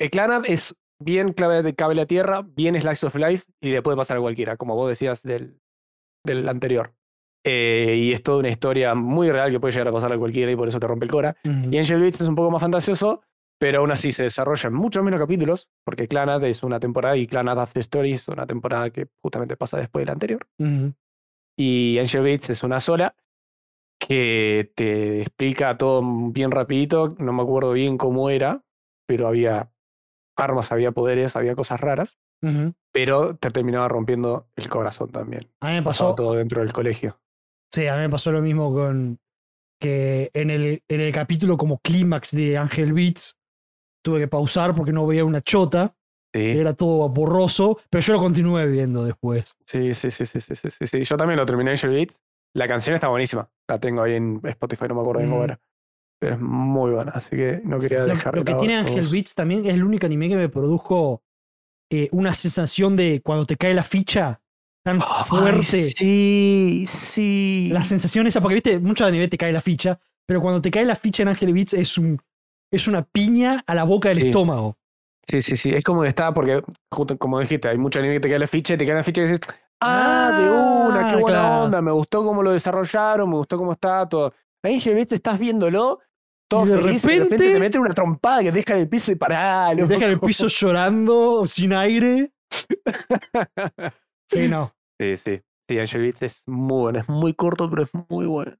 El Clanad es bien clave de cable a tierra, bien slice of life y le puede pasar a cualquiera, como vos decías del, del anterior. Eh, y es toda una historia muy real que puede llegar a pasar a cualquiera y por eso te rompe el cora. Y Angel Beats es un poco más fantasioso, pero aún así se desarrolla en muchos menos capítulos, porque Clanad es una temporada y Clanad After Story es una temporada que justamente pasa después de la anterior. Y Angel Beats es una sola que te explica todo bien rapidito, no me acuerdo bien cómo era, pero había armas, había poderes, había cosas raras, pero te terminaba rompiendo el corazón también. A mí me pasó. todo dentro del colegio. Sí, a mí me pasó lo mismo con que en el, en el capítulo como clímax de Angel Beats tuve que pausar porque no veía una chota, Sí, era todo borroso, pero yo lo continué viendo después. sí, sí, sí, sí, sí, sí, sí. Yo también lo terminé Angel Beats. La canción está buenísima. La tengo ahí en Spotify, no me acuerdo bien cómo Mm. era. Pero es muy buena, así que no quería Lo, dejar lo que de tiene Angel todos. Beats también es el único anime que me produjo eh, una sensación de cuando te cae la ficha tan fuerte. sí, sí. La sensación esa, porque viste, muchos anime te cae la ficha, pero cuando te cae la ficha en Angel Beats es un es una piña a la boca del Sí. estómago. Sí, sí, sí. Es como que está, porque, justo como dijiste, hay mucho anime que te cae la ficha y te cae la ficha y dices, ah, de una, qué Ah, buena claro. onda, me gustó cómo lo desarrollaron, me gustó cómo está todo. Angel Beats estás viéndolo, todo Y de feliz, y de repente te meten una trompada que te deja en el piso y pará, Te deja en el piso <laughs> llorando, sin aire. Sí, no. sí, sí. Sí, Angel Beats es muy bueno, es muy corto, pero es muy bueno.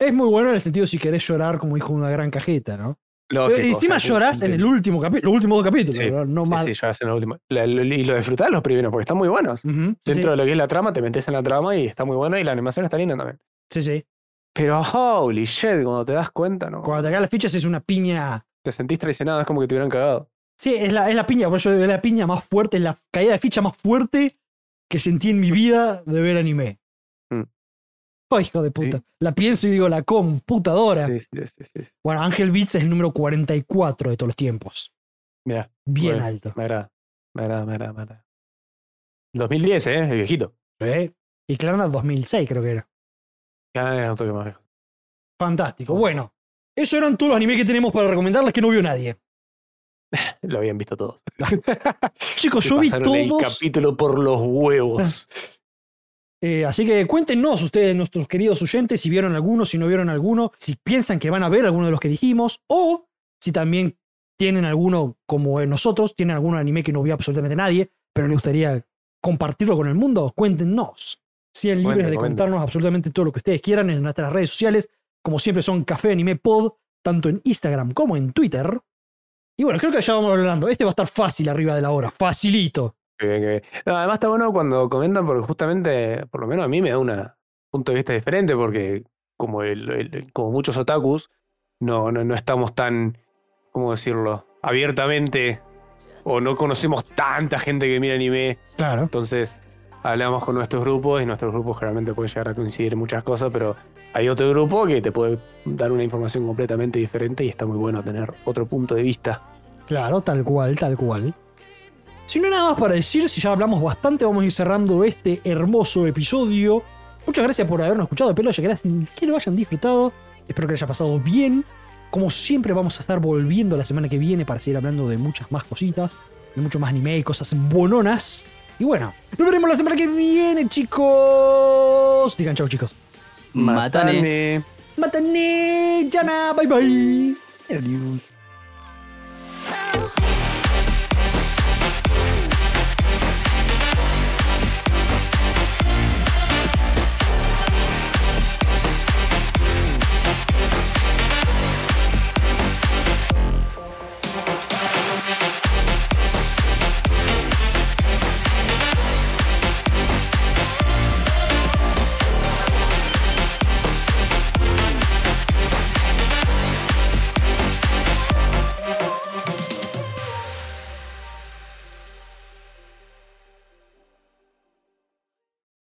Es muy bueno en el sentido si querés llorar como hijo de una gran cajeta, ¿no? Lógico, o encima sea, llorás en el último capítulo, los últimos dos capítulos, Sí, ¿no? No sí, mal. sí, llorás en el último. La- lo- y lo disfrutás los primeros, porque están muy buenos. Dentro sí. de lo que es la trama, te metes en la trama y está muy bueno y la animación está linda también. Sí, sí. Pero holy shit, cuando te das cuenta, ¿no? Cuando te caen las fichas es una piña. Te sentís traicionado, es como que te hubieran cagado. Sí, es la, es la piña, por eso es la piña más fuerte, es la caída de ficha más fuerte que sentí en mi vida de ver anime. Mm. Oh, hijo de puta. La pienso y digo, la computadora. Sí, sí, sí, sí. Bueno, Ángel Beats es el número 44 de todos los tiempos. Mira, Bien Bueno. alto. me agrada. Me agrada, me agrada, me agrada. 2010, ¿eh? El viejito. ¿eh? Y Klarna 2006 creo que era. Toque más viejo. Fantástico. Bueno, esos eran todos los animes que tenemos para recomendarles que no vio nadie. <laughs> Lo habían visto todos. <laughs> Chicos, yo vi pasaron el todos. capítulo por los huevos. <laughs> Eh, así que cuéntenos ustedes, nuestros queridos oyentes, si vieron alguno, si no vieron alguno, si piensan que van a ver alguno de los que dijimos, o si también tienen alguno como nosotros, tienen algún anime que no vio absolutamente nadie, pero les gustaría compartirlo con el mundo, cuéntenos. Sean libres Comenten, de comenten. contarnos absolutamente todo lo que ustedes quieran en nuestras redes sociales, como siempre son Café Anime Pod, tanto en Instagram como en Twitter. Y bueno, creo que ya vamos hablando. Este va a estar fácil arriba de la hora, facilito. Qué bien, qué bien. No, además está bueno cuando comentan porque justamente, por lo menos a mí me da un punto de vista diferente porque como, el- como muchos otakus, no, no, no estamos tan, ¿cómo decirlo? Abiertamente o no conocemos tanta gente que mira anime. Claro. Entonces hablamos con nuestros grupos y nuestros grupos generalmente pueden llegar a coincidir en muchas cosas, pero hay otro grupo que te puede dar una información completamente diferente y está muy bueno tener otro punto de vista. Claro, tal cual, tal cual. Si no nada más para decir, si ya hablamos bastante, vamos a ir cerrando este hermoso episodio. Muchas gracias por habernos escuchado, Pelo, que lo hayan disfrutado. Espero que lo haya pasado bien. Como siempre, vamos a estar volviendo la semana que viene para seguir hablando de muchas más cositas, de mucho más anime y cosas bononas y bueno, nos veremos la semana que viene, chicos. Digan chau, chicos. Matane. Matane. Jana. Bye bye. Adiós.